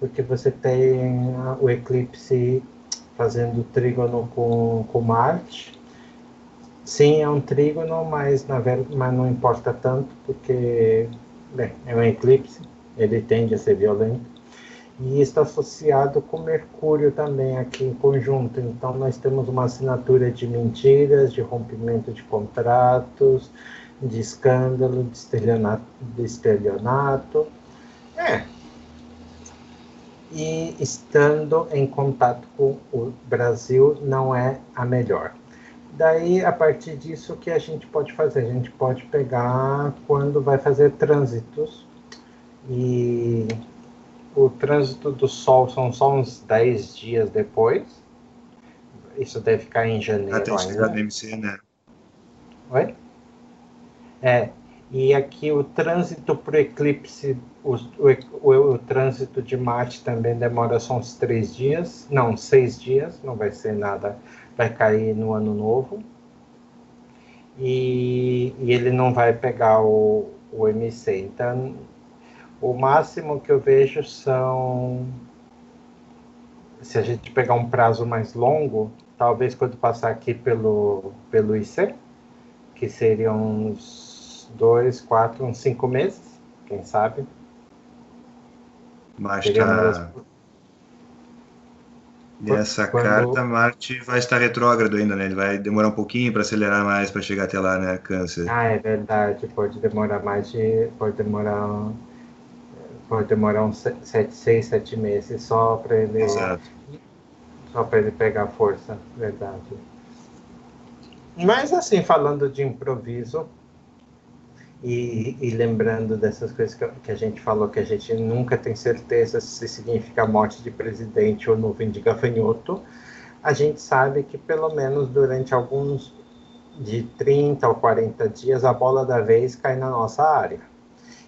porque você tem o eclipse fazendo trígono com, com Marte. Sim, é um trígono, mas, na verdade, mas não importa tanto, porque bem, é um eclipse, ele tende a ser violento. E está associado com Mercúrio também aqui em conjunto. Então, nós temos uma assinatura de mentiras, de rompimento de contratos, de escândalo, de estelionato. De estelionato. É. E estando em contato com o Brasil não é a melhor. Daí, a partir disso, o que a gente pode fazer? A gente pode pegar quando vai fazer trânsitos e o trânsito do Sol são só uns 10 dias depois. Isso deve ficar em janeiro Até chegar no MC, né? Oi? É, e aqui o trânsito para o eclipse, o, o, trânsito de Marte também demora só uns três dias, não, seis dias, não vai ser nada, vai cair no ano novo. E, e ele não vai pegar o, o MC. Então, o máximo que eu vejo são. Se a gente pegar um prazo mais longo, talvez quando passar aqui pelo, pelo IC, que seriam uns dois, quatro, uns cinco meses, quem sabe. Mas tá... Nessa quando... carta, Marte vai estar retrógrado ainda, né? Ele vai demorar um pouquinho para acelerar mais para chegar até lá, né? Câncer. Ah, é verdade. Pode demorar mais de. Pode demorar pode demorar uns sete, seis, sete meses só para ele Exato. só para ele pegar força, verdade. Mas assim, falando de improviso e, e lembrando dessas coisas que, que, a gente falou, que a gente nunca tem certeza se significa morte de presidente ou nuvem de gafanhoto, a gente sabe que pelo menos durante alguns de 30 ou 40 dias a bola da vez cai na nossa área.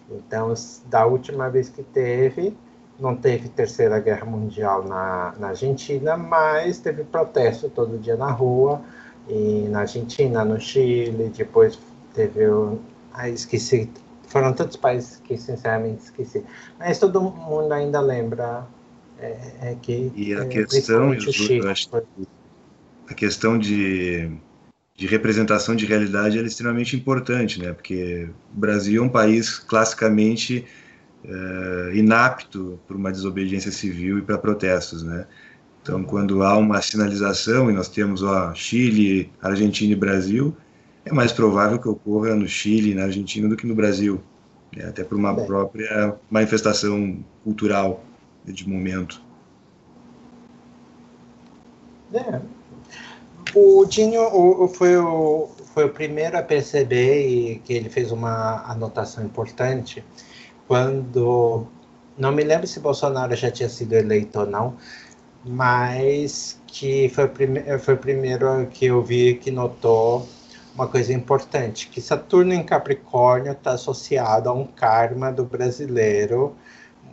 Então, da última vez que teve, não teve Terceira Guerra Mundial na, na Argentina, mas teve protesto todo dia na rua, e na Argentina, no Chile, depois teve. Ah, esqueci. Foram tantos países que, sinceramente, esqueci. Mas todo mundo ainda lembra é, é que. E a é, questão, Chile, a questão de de representação de realidade é extremamente importante, né? Porque o Brasil é um país classicamente é, inapto para uma desobediência civil e para protestos, né? Então, quando há uma sinalização e nós temos ó, Chile, Argentina e Brasil, é mais provável que ocorra no Chile na Argentina do que no Brasil, né? até por uma Bem. própria manifestação cultural de momento. É, o Dinho o, foi, o, foi o primeiro a perceber e que ele fez uma anotação importante quando. Não me lembro se Bolsonaro já tinha sido eleito ou não, mas que foi prime, foi o primeiro que eu vi que notou uma coisa importante, que Saturno em Capricórnio está associado a um karma do brasileiro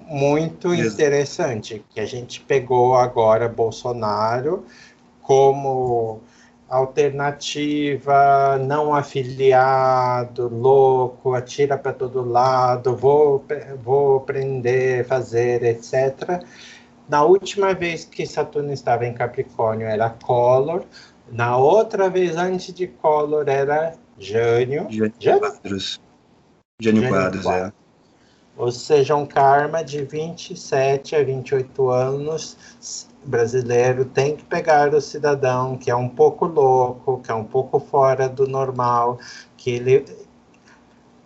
muito interessante, que a gente pegou agora Bolsonaro como alternativa, não afiliado, louco, atira para todo lado, vou, vou aprender, fazer, etc. Na última vez que Saturno estava em Capricórnio era Collor, na outra vez antes de Collor era Jânio. Jânio Quadros. Jânio Quadros, é. Ou seja, um karma de 27 a 28 anos brasileiro tem que pegar o cidadão que é um pouco louco, que é um pouco fora do normal, que ele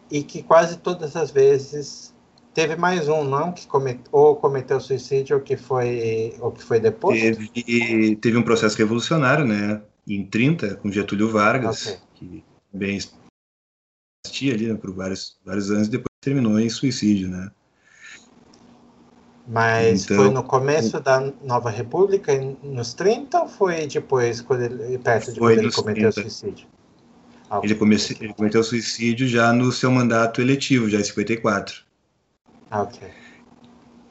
e que quase todas as vezes teve mais um, não, que comete, ou cometeu suicídio ou que foi ou que foi depois. Teve, teve um processo revolucionário, né, em 30 com Getúlio Vargas, okay. que bem assistia ali né, por vários vários anos e depois terminou em suicídio, né? Mas então, foi no começo da Nova República, nos 30, ou foi depois, quando ele, perto de quando ele cometeu 30. suicídio? Ah, ele, comece, ele cometeu suicídio já no seu mandato eletivo, já em 54. Ah, ok.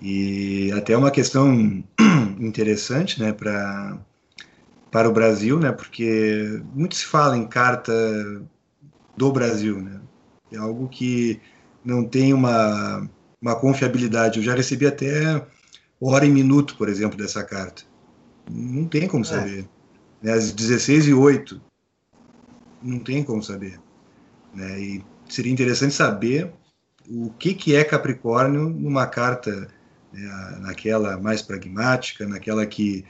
E até uma questão <clears throat> interessante, né, para para o Brasil, né, porque muito se fala em carta do Brasil, né, é algo que não tem uma uma confiabilidade. Eu já recebi até hora e minuto, por exemplo, dessa carta. Não tem como é. saber. Né, às 16 e 8 não tem como saber. Né? E seria interessante saber o que, que é Capricórnio numa carta né, naquela mais pragmática, naquela que,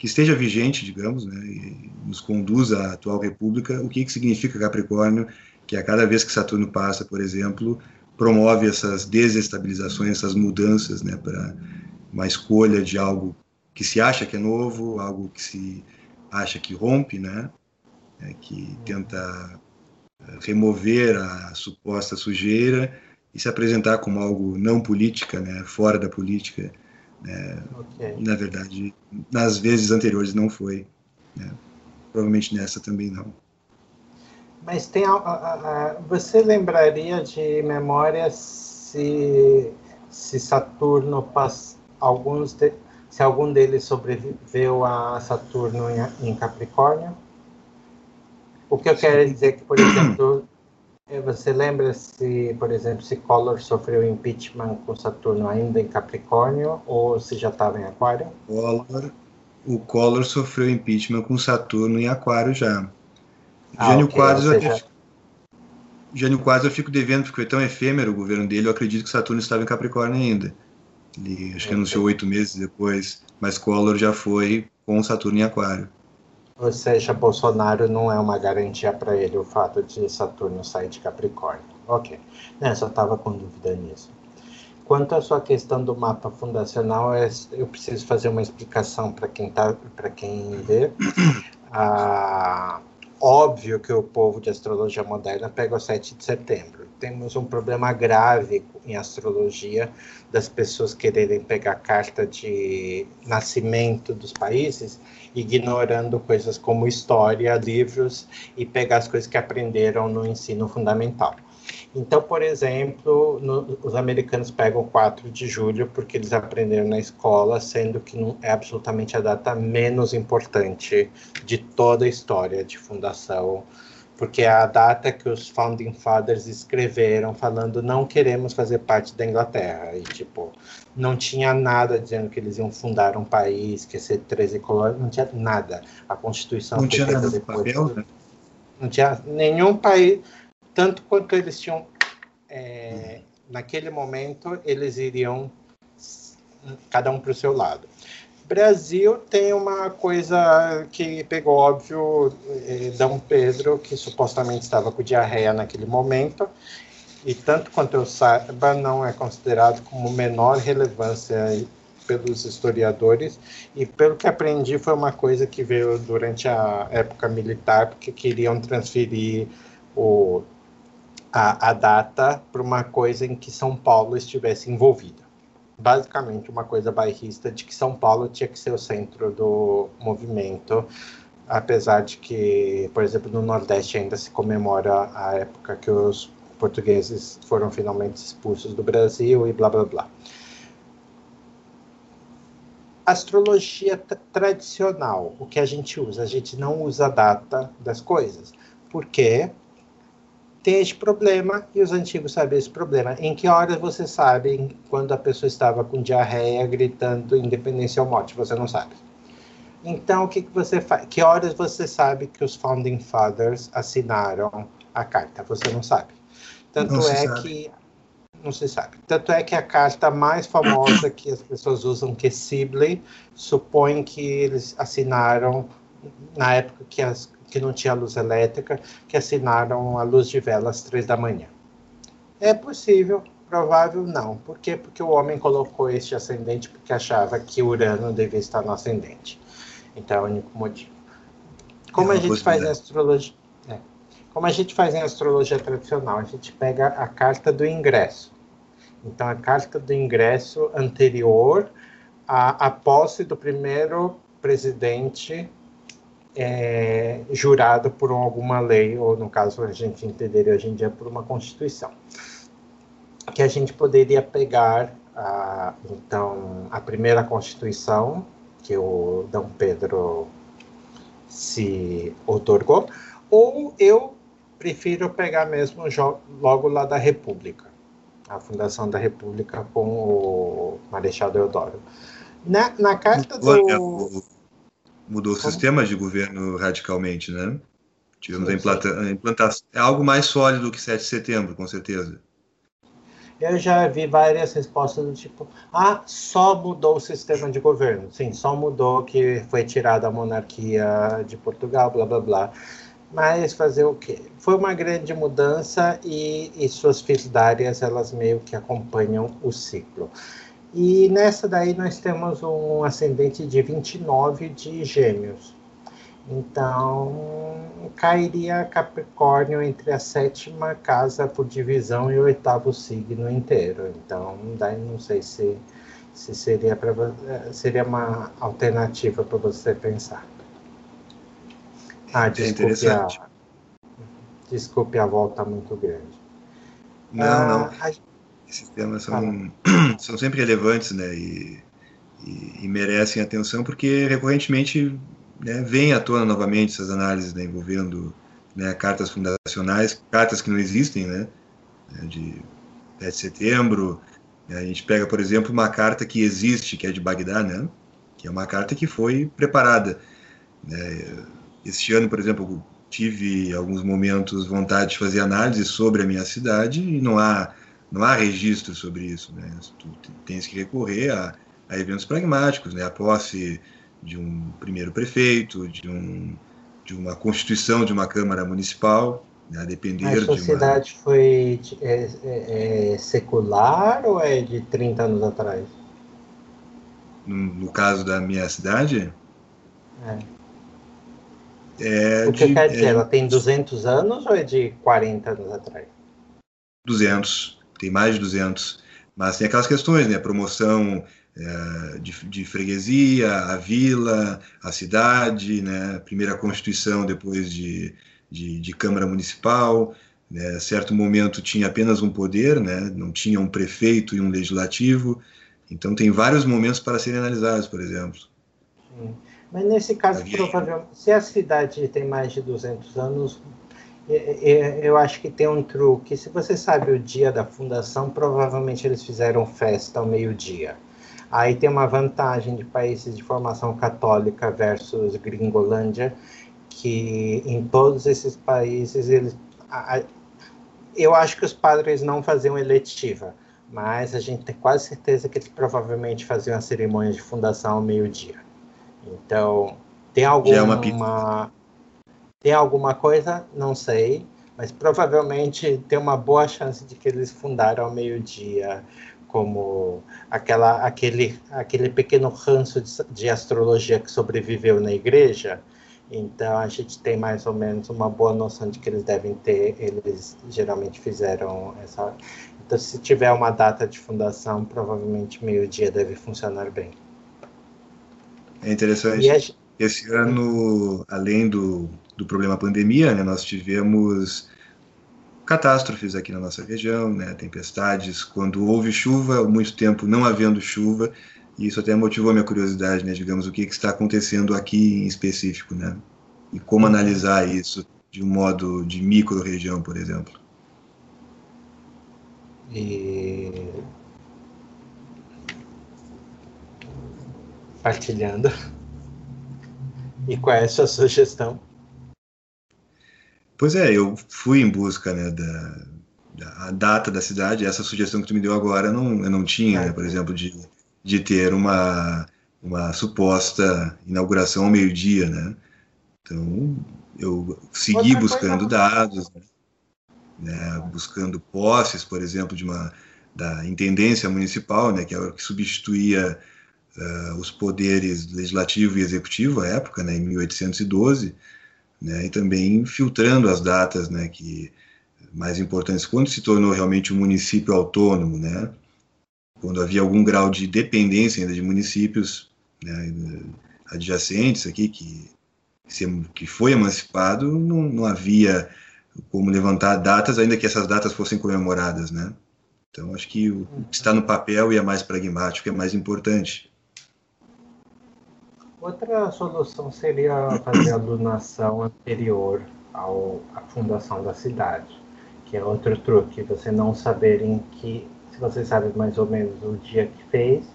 que esteja vigente, digamos, né, e nos conduz à atual república, o que, que significa Capricórnio, que a cada vez que Saturno passa, por exemplo, promove essas desestabilizações, essas mudanças, né, para uma escolha de algo que se acha que é novo, algo que se acha que rompe, né, né, que tenta eh, remover a suposta sujeira e se apresentar como algo não política, né, fora da política. Né, okay. Na verdade, nas vezes anteriores não foi. Né, provavelmente nessa também não. Mas tem a, a, a, você lembraria de memórias se, se Saturno pass, alguns de, se algum deles sobreviveu a Saturno em, em Capricórnio? O que eu quero dizer é que, por exemplo, é, você lembra se, por exemplo, se Collor sofreu impeachment com Saturno ainda em Capricórnio ou se já estava em Aquário? Collor, o Collor sofreu impeachment com Saturno em Aquário já. Ah, Jânio okay, Quadros, seja... Jânio Quadros eu fico devendo porque foi tão efêmero o governo dele, eu acredito que Saturno estava em Capricórnio ainda. Ele acho que anunciou oito meses depois, mas Collor já foi com Saturno em Aquário. Ou seja, Bolsonaro não é uma garantia para ele o fato de Saturno sair de Capricórnio. Ok. Não, só estava com dúvida nisso. Quanto à sua questão do mapa fundacional, é, eu preciso fazer uma explicação para quem tá, quem vê. Ah, óbvio que o povo de astrologia moderna pega o 7 de setembro. Temos um problema grave em astrologia das pessoas quererem pegar carta de nascimento dos países, ignorando coisas como história, livros e pegar as coisas que aprenderam no ensino fundamental. Então, por exemplo, no, os americanos pegam 4 de julho porque eles aprenderam na escola, sendo que não é absolutamente a data menos importante de toda a história de fundação, porque é a data que os founding fathers escreveram falando não queremos fazer parte da Inglaterra e tipo não tinha nada dizendo que eles iam fundar um país, que ia ser 13 colônias, não tinha nada. A Constituição não tinha nada depois, papel, né? Não tinha nenhum país tanto quanto eles tinham é, naquele momento eles iriam cada um para o seu lado. Brasil tem uma coisa que pegou óbvio eh, Dom Pedro que supostamente estava com diarreia naquele momento e tanto quanto eu saiba não é considerado como menor relevância pelos historiadores e pelo que aprendi foi uma coisa que veio durante a época militar porque queriam transferir o a, a data para uma coisa em que São Paulo estivesse envolvida. Basicamente, uma coisa bairrista de que São Paulo tinha que ser o centro do movimento, apesar de que, por exemplo, no Nordeste ainda se comemora a época que os portugueses foram finalmente expulsos do Brasil e blá blá blá. Astrologia tradicional, o que a gente usa? A gente não usa a data das coisas. Por tem este problema e os antigos sabem esse problema. Em que horas você sabe quando a pessoa estava com diarreia gritando independência ou morte? Você não sabe. Então, o que, que você faz? Que horas você sabe que os Founding Fathers assinaram a carta? Você não sabe. Tanto não é sabe. que. Não se sabe. Tanto é que a carta mais famosa que as pessoas usam, que é Sibley, supõe que eles assinaram na época que as que não tinha luz elétrica, que assinaram a luz de vela às três da manhã. É possível, provável não. Por quê? Porque o homem colocou este ascendente porque achava que Urano devia estar no ascendente. Então é o único motivo. Como é a gente faz em astrologia? É. Como a gente faz em astrologia tradicional, a gente pega a carta do ingresso. Então a carta do ingresso anterior à, à posse do primeiro presidente é, jurado por alguma lei, ou no caso a gente entenderia hoje em dia por uma constituição, que a gente poderia pegar a, então a primeira constituição que o Dom Pedro se otorgou, ou eu prefiro pegar mesmo logo lá da República, a fundação da República com o Marechal Deodoro. Na, na carta do mudou o sistema de governo radicalmente, né? Tivemos a, implanta a implantação. É algo mais sólido que 7 de setembro, com certeza. Eu já vi várias respostas do tipo: ah, só mudou o sistema de governo. Sim, só mudou que foi tirada a monarquia de Portugal, blá blá blá. Mas fazer o quê? Foi uma grande mudança e, e suas filidárias elas meio que acompanham o ciclo. E nessa daí nós temos um ascendente de 29 de gêmeos. Então, cairia Capricórnio entre a sétima casa por divisão e o oitavo signo inteiro. Então, daí não sei se, se seria, pra, seria uma alternativa para você pensar. Ah, é desculpe, é a, desculpe a volta muito grande. Não, ah, não. A... Esses temas são, ah, <clears throat> são sempre relevantes, né? E, e, e merecem atenção porque recorrentemente né, vem à tona novamente essas análises né, envolvendo né, cartas fundacionais, cartas que não existem, né, né de 10 de setembro. A gente pega, por exemplo, uma carta que existe, que é de Bagdá, né, que é uma carta que foi preparada. Né. Este ano, por exemplo, tive alguns momentos vontade de fazer análise sobre a minha cidade e não há não há registro sobre isso, né? Tu tens que recorrer a, a eventos pragmáticos, né? A posse de um primeiro prefeito, de, um, de uma constituição de uma Câmara Municipal, né, a depender a sociedade uma... foi é, é, é, secular ou é de 30 anos atrás? No, no caso da minha cidade? É. É o que de, quer dizer? É, ela tem 200 anos ou é de 40 anos atrás? 200, tem mais de 200. Mas tem aquelas questões, né? Promoção é, de, de, freguesia, a vila, a cidade, né? primeira constituição depois de, de, de Câmara Municipal. Né? Certo momento tinha apenas um poder, né? não tinha um prefeito e um legislativo. Então tem vários momentos para serem analisados, por exemplo. Sim. Mas nesse caso, Havia... provavelmente, se a cidade tem mais de 200 anos, eu acho que tem um truque. Se você sabe o dia da fundação, provavelmente eles fizeram festa ao meio-dia. Aí tem uma vantagem de países de formação católica versus Gringolândia, que em todos esses países eles, eu acho que os padres não faziam eletiva, mas a gente tem quase certeza que eles provavelmente faziam a cerimônia de fundação ao meio-dia. Então, tem alguma é uma tem alguma coisa, não sei, mas provavelmente tem uma boa chance de que eles fundaram ao meio-dia como aquela, aquele, aquele pequeno ranço de, de, astrologia que sobreviveu na igreja. Então a gente tem mais ou menos uma boa noção de que eles devem ter, eles geralmente fizeram essa. Então, se tiver uma data de fundação, provavelmente meio-dia deve funcionar bem. É interessante. A... Esse ano, além do, do problema pandemia, né, nós tivemos catástrofes aqui na nossa região, né, tempestades, quando houve chuva, muito tempo não havendo chuva, e isso até motivou a minha curiosidade, né, digamos, o que, que está acontecendo aqui em específico, né, e como analisar isso de um modo de micro-região, por exemplo. E... Partilhando. E qual é a sua sugestão? Pois é, eu fui em busca né, da, da data da cidade. Essa sugestão que tu me deu agora não, eu não tinha, né, por exemplo, de, de ter uma, uma suposta inauguração ao meio-dia, né? Então, eu segui Outra buscando dados, né, buscando posses, por exemplo, de uma da intendência municipal, né, que é o que substituía uh, os poderes legislativo e executivo à época, né, em 1812 né, e também filtrando as datas né, que mais importantes quando se tornou realmente um município autônomo, né, quando havia algum grau de dependência ainda de municípios né, adjacentes aqui que que foi emancipado, não, não havia como levantar datas, ainda que essas datas fossem comemoradas, né? Então, acho que o que está no papel e é mais pragmático é mais importante. Outra solução seria fazer a donação anterior ao, à fundação da cidade, que é outro truque, você não saber em que, se você sabe mais ou menos o dia que fez,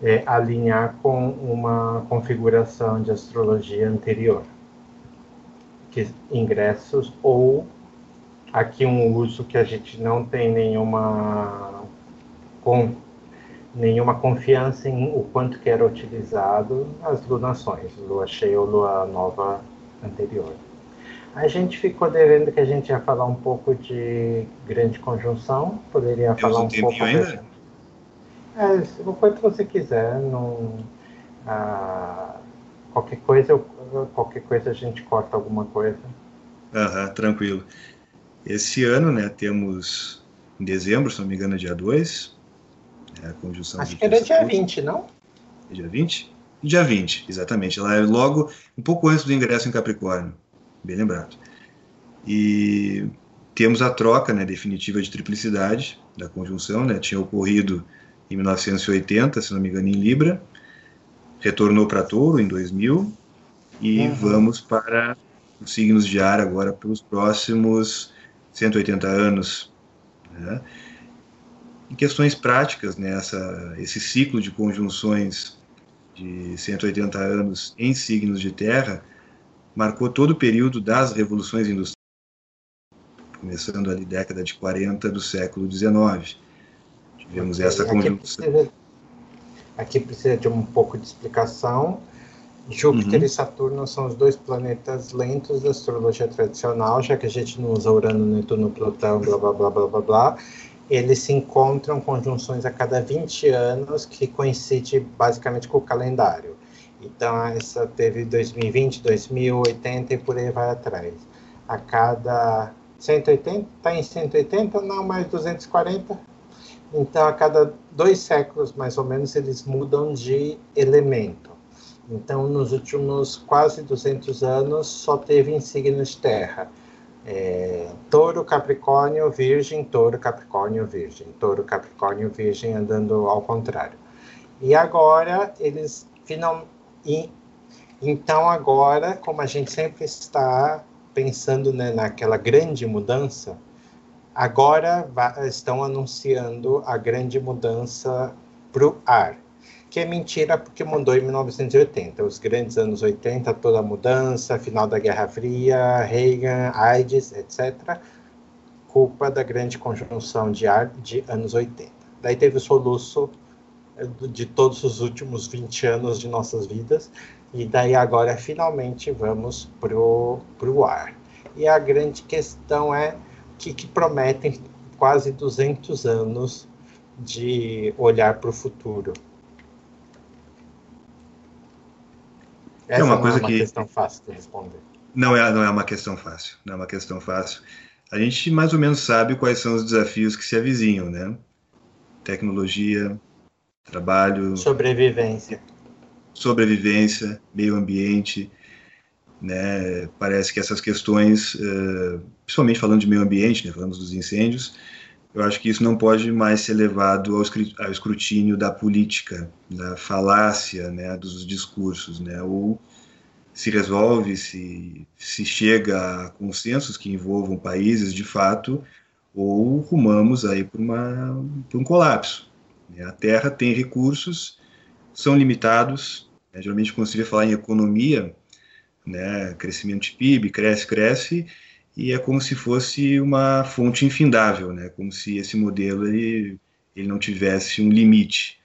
é, alinhar com uma configuração de astrologia anterior, que ingressos ou aqui um uso que a gente não tem nenhuma com nenhuma confiança em o quanto que era utilizado as lunações, lua cheia ou lua nova anterior. A gente ficou devendo que a gente ia falar um pouco de grande conjunção, poderia falar um pouco. Ainda? É, o quanto você quiser, não, ah, qualquer coisa, eu, qualquer coisa a gente corta alguma coisa. Aham, tranquilo. Esse ano, né, temos em dezembro, se não me engano, é dia 2, é a conjunção Acho que era dia 20, não? É dia 20? Dia 20, exatamente. Ela é logo, um pouco antes do ingresso em Capricórnio, bem lembrado. E temos a troca né, definitiva de triplicidade da conjunção, né, tinha ocorrido em 1980, se não me engano, em Libra, retornou para Touro em 2000 e uhum. vamos para os signos de ar agora pelos próximos 180 anos. Né? Em questões práticas, né, essa, esse ciclo de conjunções de 180 anos em signos de terra marcou todo o período das revoluções industriais, começando ali década de 40 do século 19. Tivemos essa conjunção. Aqui precisa, aqui precisa de um pouco de explicação. Júpiter uhum. e Saturno são os dois planetas lentos da astrologia tradicional, já que a gente não usa Urano, Netuno, Plutão, blá blá blá blá blá blá. Eles se encontram conjunções a cada 20 anos, que coincide basicamente com o calendário. Então, essa teve 2020, 2080 e por aí vai atrás. A cada 180, está em 180, não, mais 240. Então, a cada dois séculos, mais ou menos, eles mudam de elemento. Então, nos últimos quase 200 anos, só teve em signos de terra. É, touro, Capricórnio, Virgem, Touro, Capricórnio, Virgem, Touro, Capricórnio, Virgem, andando ao contrário. E agora eles final, e, então agora, como a gente sempre está pensando né, naquela grande mudança, agora estão anunciando a grande mudança para o ar que é mentira porque mudou em 1980. Os grandes anos 80, toda a mudança, final da Guerra Fria, Reagan, AIDS, etc. Culpa da grande conjunção de ar de anos 80. Daí teve o soluço eh, de todos os últimos 20 anos de nossas vidas, e daí agora finalmente vamos pro, pro ar. E a grande questão é que, que prometem quase 200 anos de olhar para o futuro Essa é uma coisa não é uma que... questão fácil de responder. Não é, não é uma questão fácil. Não é uma questão fácil. A gente mais ou menos sabe quais são os desafios que se avizinham, né? Tecnologia, trabalho. Sobrevivência. Sobrevivência, meio ambiente. Né? Parece que essas questões, uh, principalmente falando de meio ambiente, né? falamos dos incêndios, eu acho que isso não pode mais ser levado ao escrutínio da política, da falácia, né, dos discursos, né, ou se resolve, se, se chega a consensos que envolvam países de fato, ou rumamos aí para um colapso. Né. A Terra tem recursos, são limitados, né, geralmente quando se vê falar em economia, né, crescimento de PIB, cresce, cresce, e é como se fosse uma fonte infindável, né? Como se esse modelo ele, ele não tivesse um limite.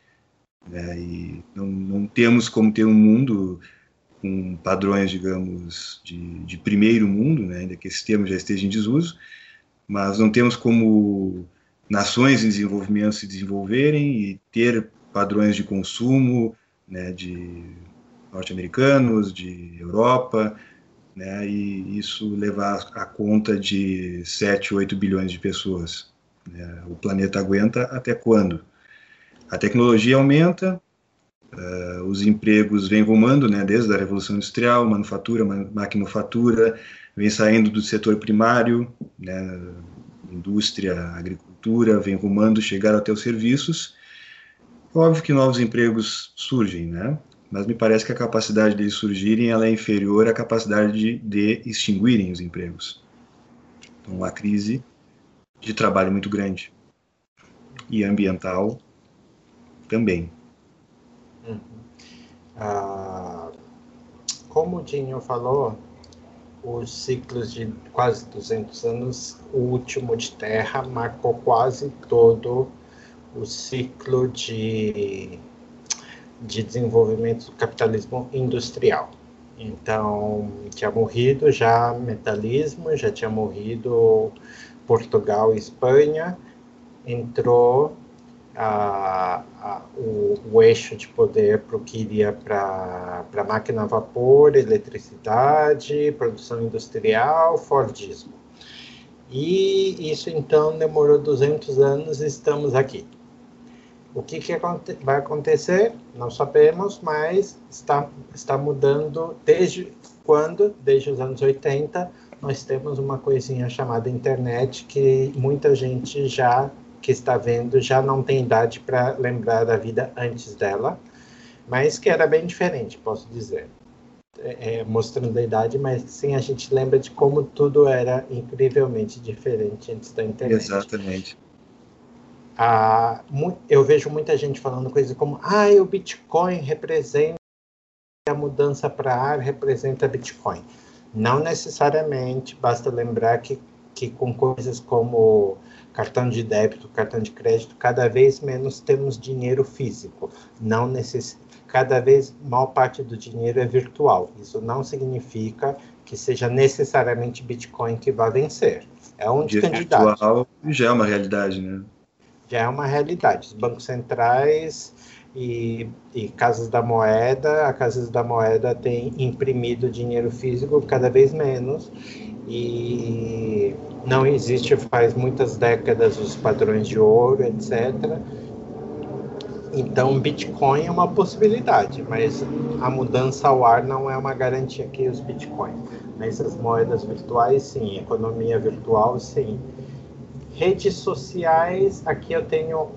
Né? E não, não temos como ter um mundo com padrões, digamos, de, de primeiro mundo, né? ainda que esse termo já esteja em desuso, mas não temos como nações em desenvolvimento se desenvolverem e ter padrões de consumo né, de norte-americanos, de Europa, né, e isso levar a conta de 7, 8 bilhões de pessoas. Né, o planeta aguenta até quando? A tecnologia aumenta, uh, os empregos vêm rumando, né, desde a Revolução Industrial, manufatura, maquinofatura, vem saindo do setor primário, né, indústria, agricultura, vem rumando chegar até os serviços. Óbvio que novos empregos surgem, né? Mas me parece que a capacidade deles surgirem ela é inferior à capacidade de, de extinguirem os empregos. Então, uma crise de trabalho muito grande e ambiental também. Uhum. Ah, como o Dinho falou, os ciclos de quase 200 anos, o último de Terra marcou quase todo o ciclo de de desenvolvimento do capitalismo industrial. Então, tinha morrido já metalismo, já tinha morrido Portugal e Espanha, entrou a, a, o, o, eixo de poder para o que iria para máquina a vapor, eletricidade, produção industrial, Fordismo. E isso então demorou 200 anos e estamos aqui. O que, que vai acontecer? Não sabemos, mas está, está mudando desde quando? Desde os anos 80, nós temos uma coisinha chamada internet que muita gente já que está vendo já não tem idade para lembrar da vida antes dela, mas que era bem diferente, posso dizer. É, é, mostrando a idade, mas sim a gente lembra de como tudo era incrivelmente diferente antes da internet. Exatamente. Ah, eu vejo muita gente falando coisas como ah, o Bitcoin representa a mudança para ar, representa Bitcoin. Não necessariamente, basta lembrar que, que com coisas como cartão de débito, cartão de crédito, cada vez menos temos dinheiro físico. Não necess... Cada vez maior parte do dinheiro é virtual. Isso não significa que seja necessariamente Bitcoin que vai vencer. É um dos candidatos. virtual já é uma realidade, né? Já é uma realidade. Os bancos centrais e, e casas da moeda, a casas da moeda tem imprimido dinheiro físico cada vez menos e não existe faz muitas décadas os padrões de ouro, etc. Então, Bitcoin é uma possibilidade, mas a mudança ao ar não é uma garantia que os Bitcoins. As moedas virtuais, sim. Economia virtual, sim. Redes sociais, aqui eu tenho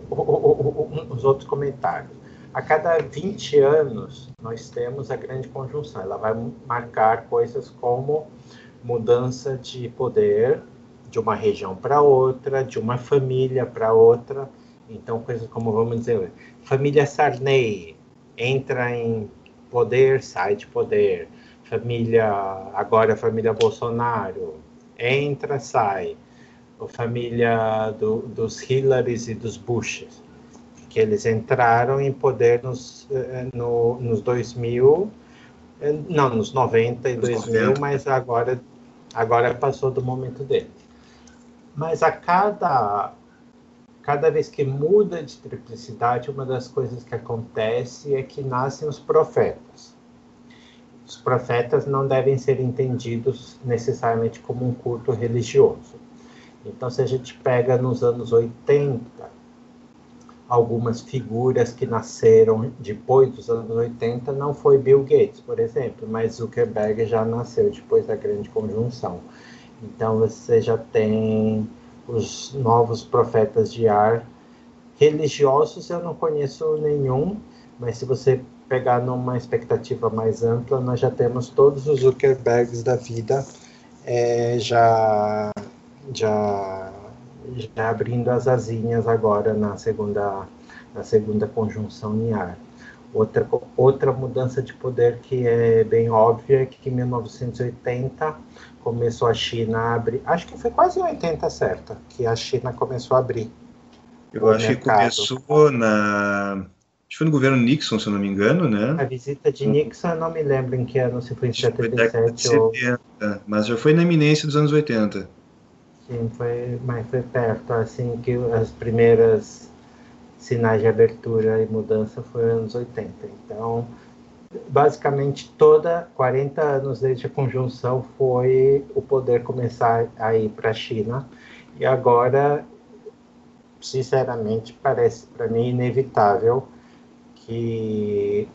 os outros comentários. A cada 20 anos, nós temos a grande conjunção. Ela vai marcar coisas como mudança de poder de uma região para outra, de uma família para outra. Então, coisas como, vamos dizer, família Sarney entra em poder, sai de poder. Família, agora família Bolsonaro, entra, sai. A família do, dos Hillarys e dos Bushes, que eles entraram em poder nos, eh, no, nos 2000, eh, não, nos 90 e 2000, mas agora Agora passou do momento dele. Mas a cada cada vez que muda de triplicidade, uma das coisas que acontece é que nascem os profetas. Os profetas não devem ser entendidos necessariamente como um culto religioso. Então, se a gente pega nos anos 80, algumas figuras que nasceram depois dos anos 80 não foi Bill Gates, por exemplo, mas Zuckerberg já nasceu depois da grande conjunção. Então você já tem os novos profetas de ar religiosos, eu não conheço nenhum, mas se você pegar numa expectativa mais ampla, nós já temos todos os Zuckerbergs da vida é, já já já abrindo as asinhas agora na segunda, na segunda conjunção em ar. Outra, outra mudança de poder que é bem óbvia é que em 1980 começou a China a abrir, acho que foi quase 80 certo, que a China começou a abrir. Eu acho mercado. que começou na. Acho que foi no governo Nixon, se eu não me engano, né? A visita de Nixon, eu não me lembro em que ano, se foi em 77 ou... 70, mas já foi na iminência dos anos 80. Sim, foi, mas foi perto, assim, que as primeiras sinais de abertura e mudança foram anos 80. Então, basicamente, toda 40 anos desde a conjunção foi o poder começar a ir para a China. E agora, sinceramente, parece para mim inevitável que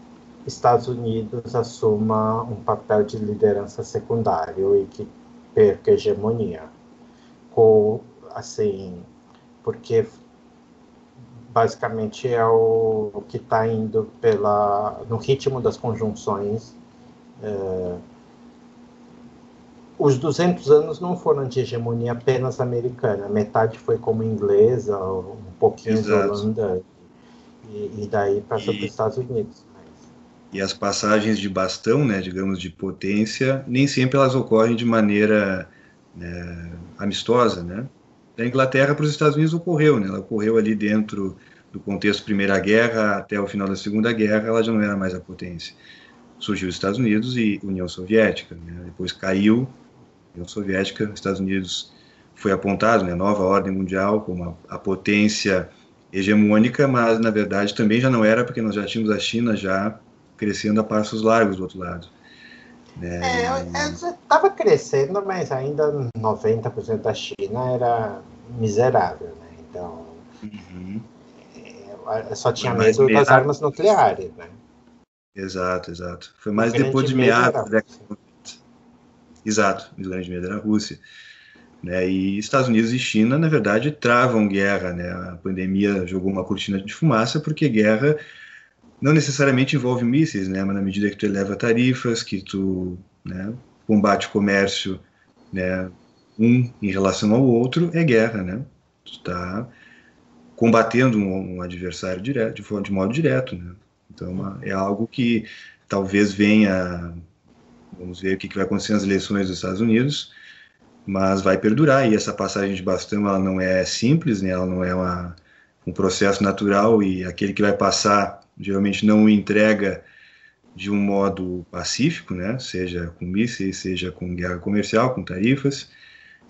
Estados Unidos assuma um papel de liderança secundário e que perca hegemonia com, assim, porque basicamente é o, o que está indo pela, no ritmo das conjunções. É, os 200 anos não foram de hegemonia apenas americana, metade foi como inglesa, um pouquinho de Holanda, e, e daí passou para os Estados Unidos. E as passagens de bastão, né, digamos, de potência, nem sempre elas ocorrem de maneira é, amistosa, né? Da Inglaterra para os Estados Unidos ocorreu, né? Ela ocorreu ali dentro do contexto Primeira Guerra até o final da Segunda Guerra, ela já não era mais a potência. Surgiu os Estados Unidos e União Soviética, né? depois caiu União Soviética, os Estados Unidos foi apontado, né, nova ordem mundial como a, a potência hegemônica, mas na verdade também já não era, porque nós já tínhamos a China já crescendo a passos largos do outro lado. Né? É, estava crescendo, mas ainda 90% da China era miserável, né? Então, uhum. é, só tinha medo das armas nucleares, né? Exato, exato. Foi mais depois de meados da década Exato, o grande medo era a Rússia. Né? E Estados Unidos e China, na verdade, travam guerra. Né? A pandemia jogou uma cortina de fumaça, porque guerra não necessariamente envolve mísseis, né? mas na medida que tu eleva tarifas, que tu né, combate o comércio né, um em relação ao outro, é guerra. Né? Tu está combatendo um, um, adversário direto, de, de modo direto. Né? Então, é algo que talvez venha. Vamos ver o que, que vai acontecer nas eleições dos Estados Unidos mas vai perdurar e essa passagem de bastão ela não é simples, né? ela não é uma, um processo natural e aquele que vai passar geralmente não entrega de um modo pacífico, né? seja com mísseis, seja com guerra comercial, com tarifas.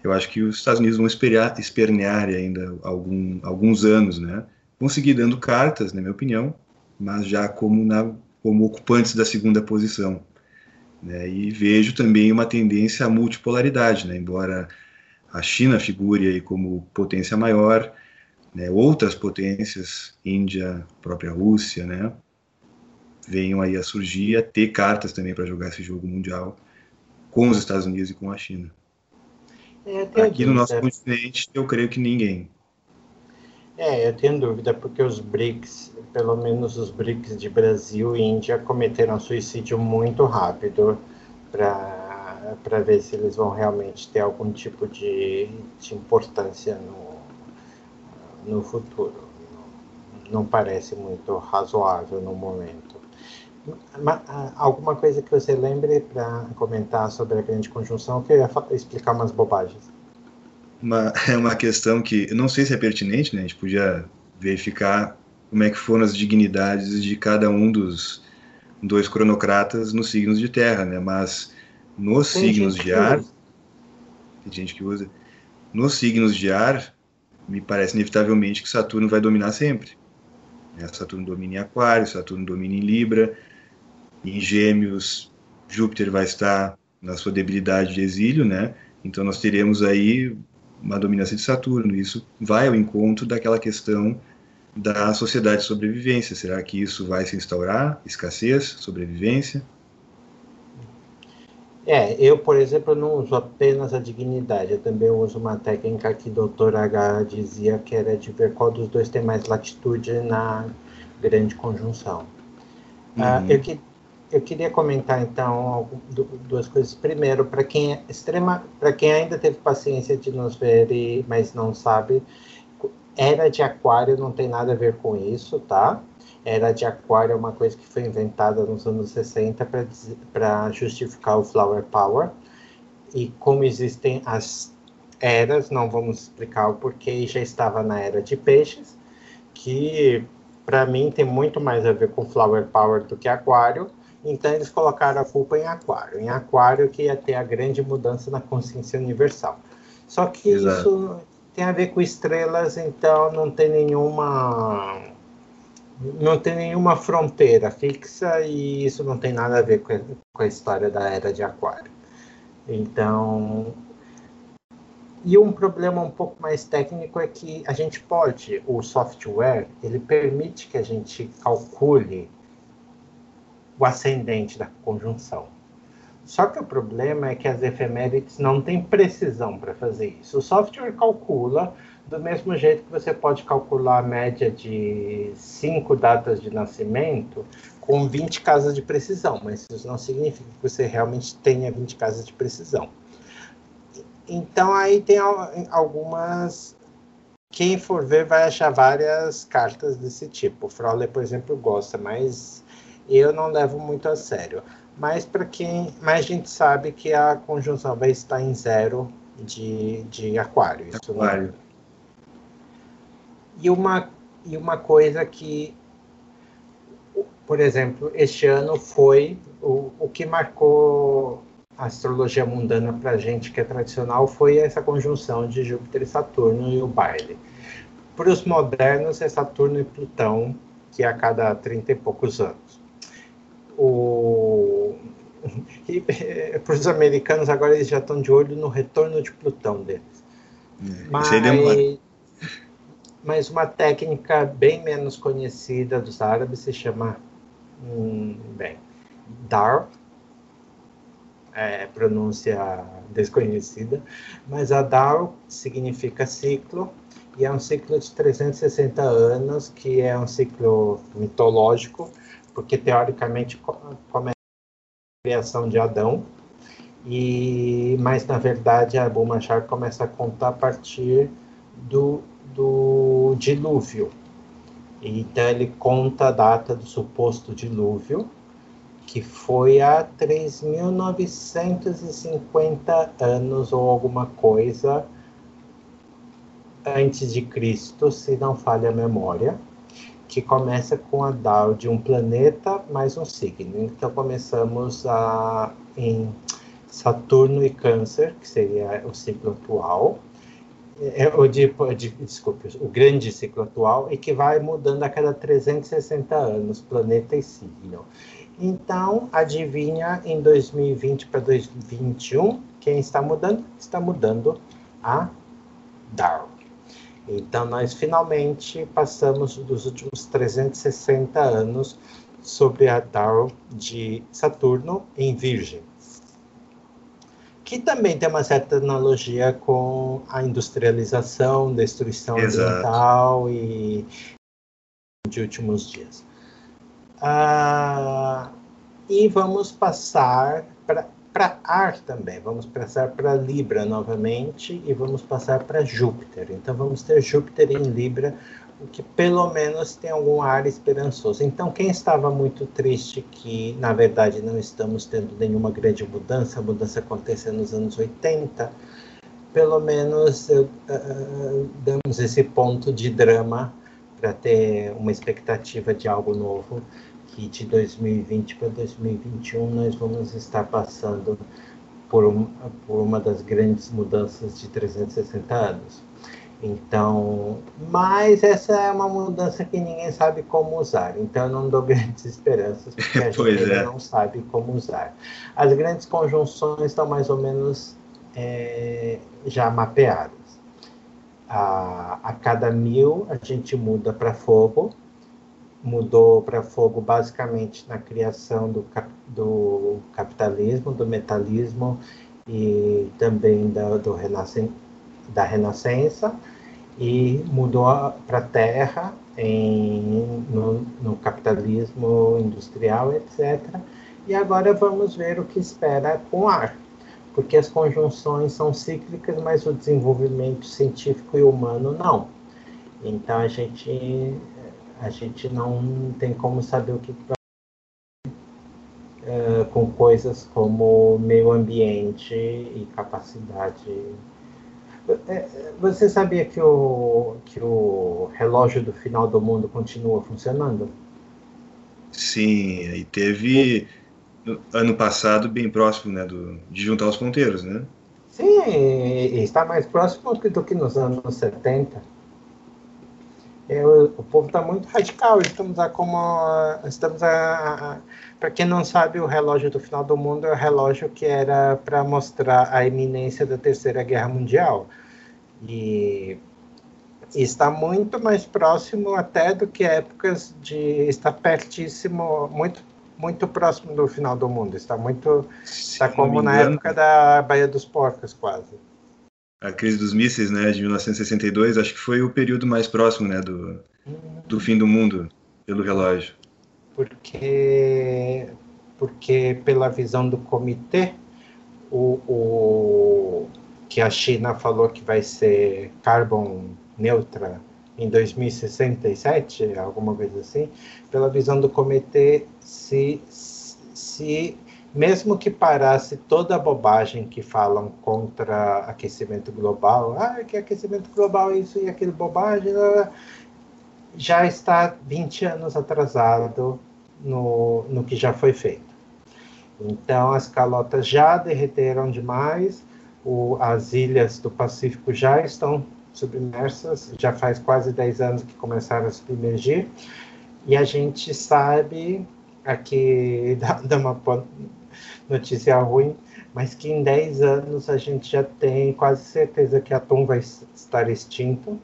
Eu acho que os Estados Unidos vão esperar, espernear ainda algum, alguns anos, né? vão seguir dando cartas, na minha opinião, mas já como, na, como ocupantes da segunda posição. Né? E vejo também uma tendência à multipolaridade, né? embora a China figure aí como potência maior, né? outras potências, Índia, própria Rússia, né? venham aí a surgir, a ter cartas também para jogar esse jogo mundial com os Estados Unidos e com a China. É, Aqui no nosso continente, eu creio que ninguém. É, eu tenho dúvida, porque os BRICS, pelo menos os BRICS de Brasil e Índia, cometeram suicídio muito rápido para ver se eles vão realmente ter algum tipo de, de importância no, no futuro. Não, parece muito razoável no momento. Mas, alguma coisa que você lembre para comentar sobre a grande conjunção, que eu ia explicar umas bobagens uma, é <laughs> uma questão que não sei se é pertinente, né? A gente podia verificar como é que foram as dignidades de cada um dos dois cronocratas nos signos de terra, né? Mas nos tem signos de ar, tem gente que usa. Nos signos de ar, me parece inevitavelmente que Saturno vai dominar sempre. Né? Saturno domina em Aquário, Saturno domina em Libra, em Gêmeos, Júpiter vai estar na sua debilidade de exílio, né? Então nós teremos aí uma dominância de Saturno. Isso vai ao encontro daquela questão da sociedade de sobrevivência. Será que isso vai se instaurar? Escassez, sobrevivência? É, eu, por exemplo, não uso apenas a dignidade, eu também uso uma técnica que o Dr. H dizia que era de ver qual dos dois tem mais latitude na grande conjunção. Ah, uhum. Uh, eu, que, eu queria comentar então duas coisas. Primeiro, para quem é extrema, para quem ainda teve paciência de nos ver, e, mas não sabe, era de aquário não tem nada a ver com isso, tá? Era de aquário é uma coisa que foi inventada nos anos 60 para justificar o flower power. E como existem as eras, não vamos explicar o porquê, já estava na era de peixes, que para mim tem muito mais a ver com flower power do que aquário então eles colocaram a culpa em Aquário. Em Aquário que ia ter a grande mudança na consciência universal. Só que Exato. isso tem a ver com estrelas, então não tem nenhuma não tem nenhuma fronteira fixa e isso não tem nada a ver com a, com a história da era de Aquário. Então, e um problema um pouco mais técnico é que a gente pode, o software, ele permite que a gente calcule o ascendente da conjunção. Só que o problema é que as efemérides não têm precisão para fazer isso. O software calcula do mesmo jeito que você pode calcular a média de cinco datas de nascimento com 20 casas de precisão, mas isso não significa que você realmente tenha 20 casas de precisão. Então aí tem algumas quem for ver vai achar várias cartas desse tipo. O Frauler, por exemplo, gosta, mas eu não levo muito a sério. Mas para quem. mais a gente sabe que a conjunção vai estar em zero de, de aquário. Isso aquário. E, uma, e uma coisa que, por exemplo, este ano foi o, o que marcou a astrologia mundana para a gente que é tradicional foi essa conjunção de Júpiter e Saturno e o baile para os modernos é Saturno e Plutão, que é a cada 30 e poucos anos. O... para os americanos agora eles já estão de olho no retorno de Plutão deles. É, mas, mas uma técnica bem menos conhecida dos árabes se chama, hum, bem, Dar, é, pronúncia desconhecida, mas a Dar significa ciclo, e é um ciclo de 360 anos, que é um ciclo mitológico, porque teoricamente começa a criação de Adão, e mas na verdade a Machar começa a contar a partir do, do dilúvio. Então ele conta a data do suposto dilúvio, que foi há 3.950 anos ou alguma coisa antes de Cristo, se não falha a memória, que começa com a DAO de um planeta mais um signo. Então começamos a, em Saturno e Câncer, que seria o ciclo atual, o de, de, desculpe, o grande ciclo atual, e que vai mudando a cada 360 anos, planeta e signo. Então, adivinha em 2020 para 2021, quem está mudando? Está mudando a Darwin. Então, nós finalmente passamos dos últimos 360 anos sobre a Darwin de Saturno em Virgem, que também tem uma certa analogia com a industrialização, destruição Exato. ambiental e de últimos dias. Ah, e vamos passar para ar também. Vamos passar para Libra novamente e vamos passar para Júpiter. Então vamos ter Júpiter em Libra, que pelo menos tem algum ar esperançoso. Então quem estava muito triste que na verdade não estamos tendo nenhuma grande mudança, a mudança aconteceu nos anos 80, pelo menos uh, uh, damos esse ponto de drama para ter uma expectativa de algo novo que de 2020 para 2021 nós vamos estar passando por, um, por uma das grandes mudanças de 360 anos. Então, mas essa é uma mudança que ninguém sabe como usar. Então, eu não dou <laughs> grandes esperanças, porque a <laughs> gente é. não sabe como usar. As grandes conjunções estão mais ou menos é, já mapeadas. A, a cada mil, a gente muda para fogo, mudou para fogo basicamente na criação do, do capitalismo, do metalismo e também da, do renascen, da renascença e mudou para terra em, no, no capitalismo industrial, etc. E agora vamos ver o que espera com ar, porque as conjunções são cíclicas, mas o desenvolvimento científico e humano não. Então a gente a gente não tem como saber o que vai uh, com coisas como meio ambiente e capacidade. É, você sabia que o, que o relógio do final do mundo continua funcionando? Sim, e teve ano passado bem próximo né, do, de juntar os ponteiros, né? Sim, e está mais próximo do que nos anos 70 é, o, povo está muito radical. Estamos a como estamos a, a para quem não sabe, o relógio do final do mundo é o relógio que era para mostrar a iminência da Terceira Guerra Mundial e, e está muito mais próximo até do que épocas de está pertíssimo, muito muito próximo do final do mundo. Está muito está como na época da Baía dos Porcos quase a crise dos mísseis, né, de 1962, acho que foi o período mais próximo, né, do, do fim do mundo pelo relógio. Porque, porque pela visão do comitê, o, o que a China falou que vai ser carbon neutra em 2067, alguma coisa assim, pela visão do comitê, se, se mesmo que parasse toda a bobagem que falam contra aquecimento global, ah, que aquecimento global é isso e aquilo bobagem, já está 20 anos atrasado no, no que já foi feito. Então, as calotas já derreteram demais, o, as ilhas do Pacífico já estão submersas, já faz quase 10 anos que começaram a submergir, e a gente sabe, aqui <laughs> dá, uma notícia ruim, mas que em 10 anos a gente já tem quase certeza que atum vai estar extinto,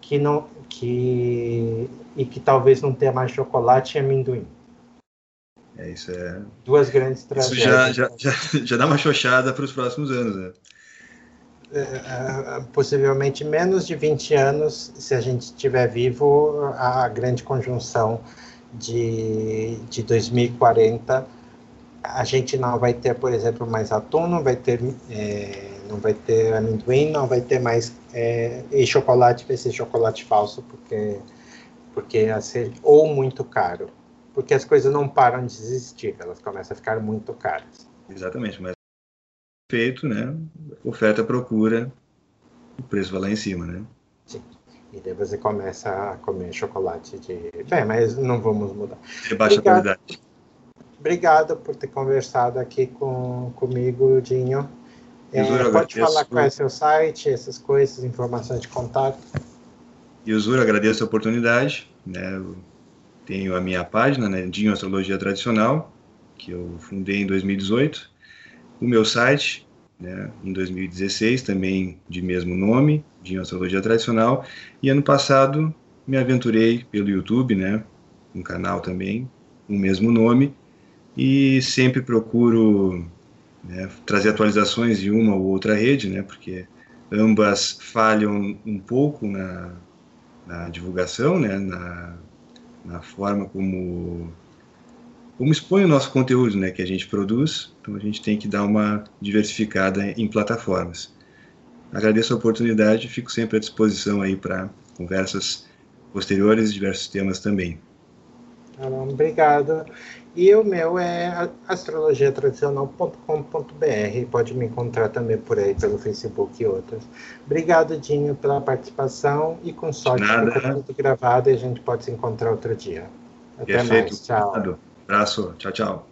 que não que e que talvez não tenha mais chocolate e amendoim. É, isso é. Duas grandes tragédias. Isso já, já, já, já dá uma xoxada para os próximos anos, né? É, é, possivelmente menos de 20 anos, se a gente estiver vivo, a grande conjunção de, de 2040, a gente não vai ter, por exemplo, mais atum, não vai ter, é, não vai ter amendoim, não vai ter mais. É, e chocolate vai ser chocolate falso, porque, porque ia ser ou muito caro porque as coisas não param de existir, elas começam a ficar muito caras. Exatamente, mas feito, né? Oferta, procura, o preço vai lá em cima, né? Sim. E daí você começa a comer chocolate de. Bem, mas não vamos mudar. De baixa Obrigado. qualidade. Obrigado por ter conversado aqui com, comigo, Dinho. É, pode falar qual é o seu site, essas coisas, informações de contato. Yuzura, agradeço a oportunidade. Né? Tenho a minha página, né, Dinho Astrologia Tradicional, que eu fundei em 2018. O meu site, né, em 2016, também de mesmo nome, Dinho Astrologia Tradicional. E ano passado me aventurei pelo YouTube, né, um canal também, o mesmo nome. E sempre procuro né, trazer atualizações de uma ou outra rede, né, porque ambas falham um pouco na, na divulgação, né, na na forma como como expõe o nosso conteúdo, né, que a gente produz. Então a gente tem que dar uma diversificada em plataformas. Agradeço a oportunidade, fico sempre à disposição aí para conversas posteriores, diversos temas também. Obrigado. E o meu é astrologiatradicional.com.br. Pode me encontrar também por aí, pelo Facebook e outras. Obrigado, Dinho, pela participação e com sorte fica tudo gravado e a gente pode se encontrar outro dia. Até Perfeito. mais. Tchau. Abraço. Tchau, tchau.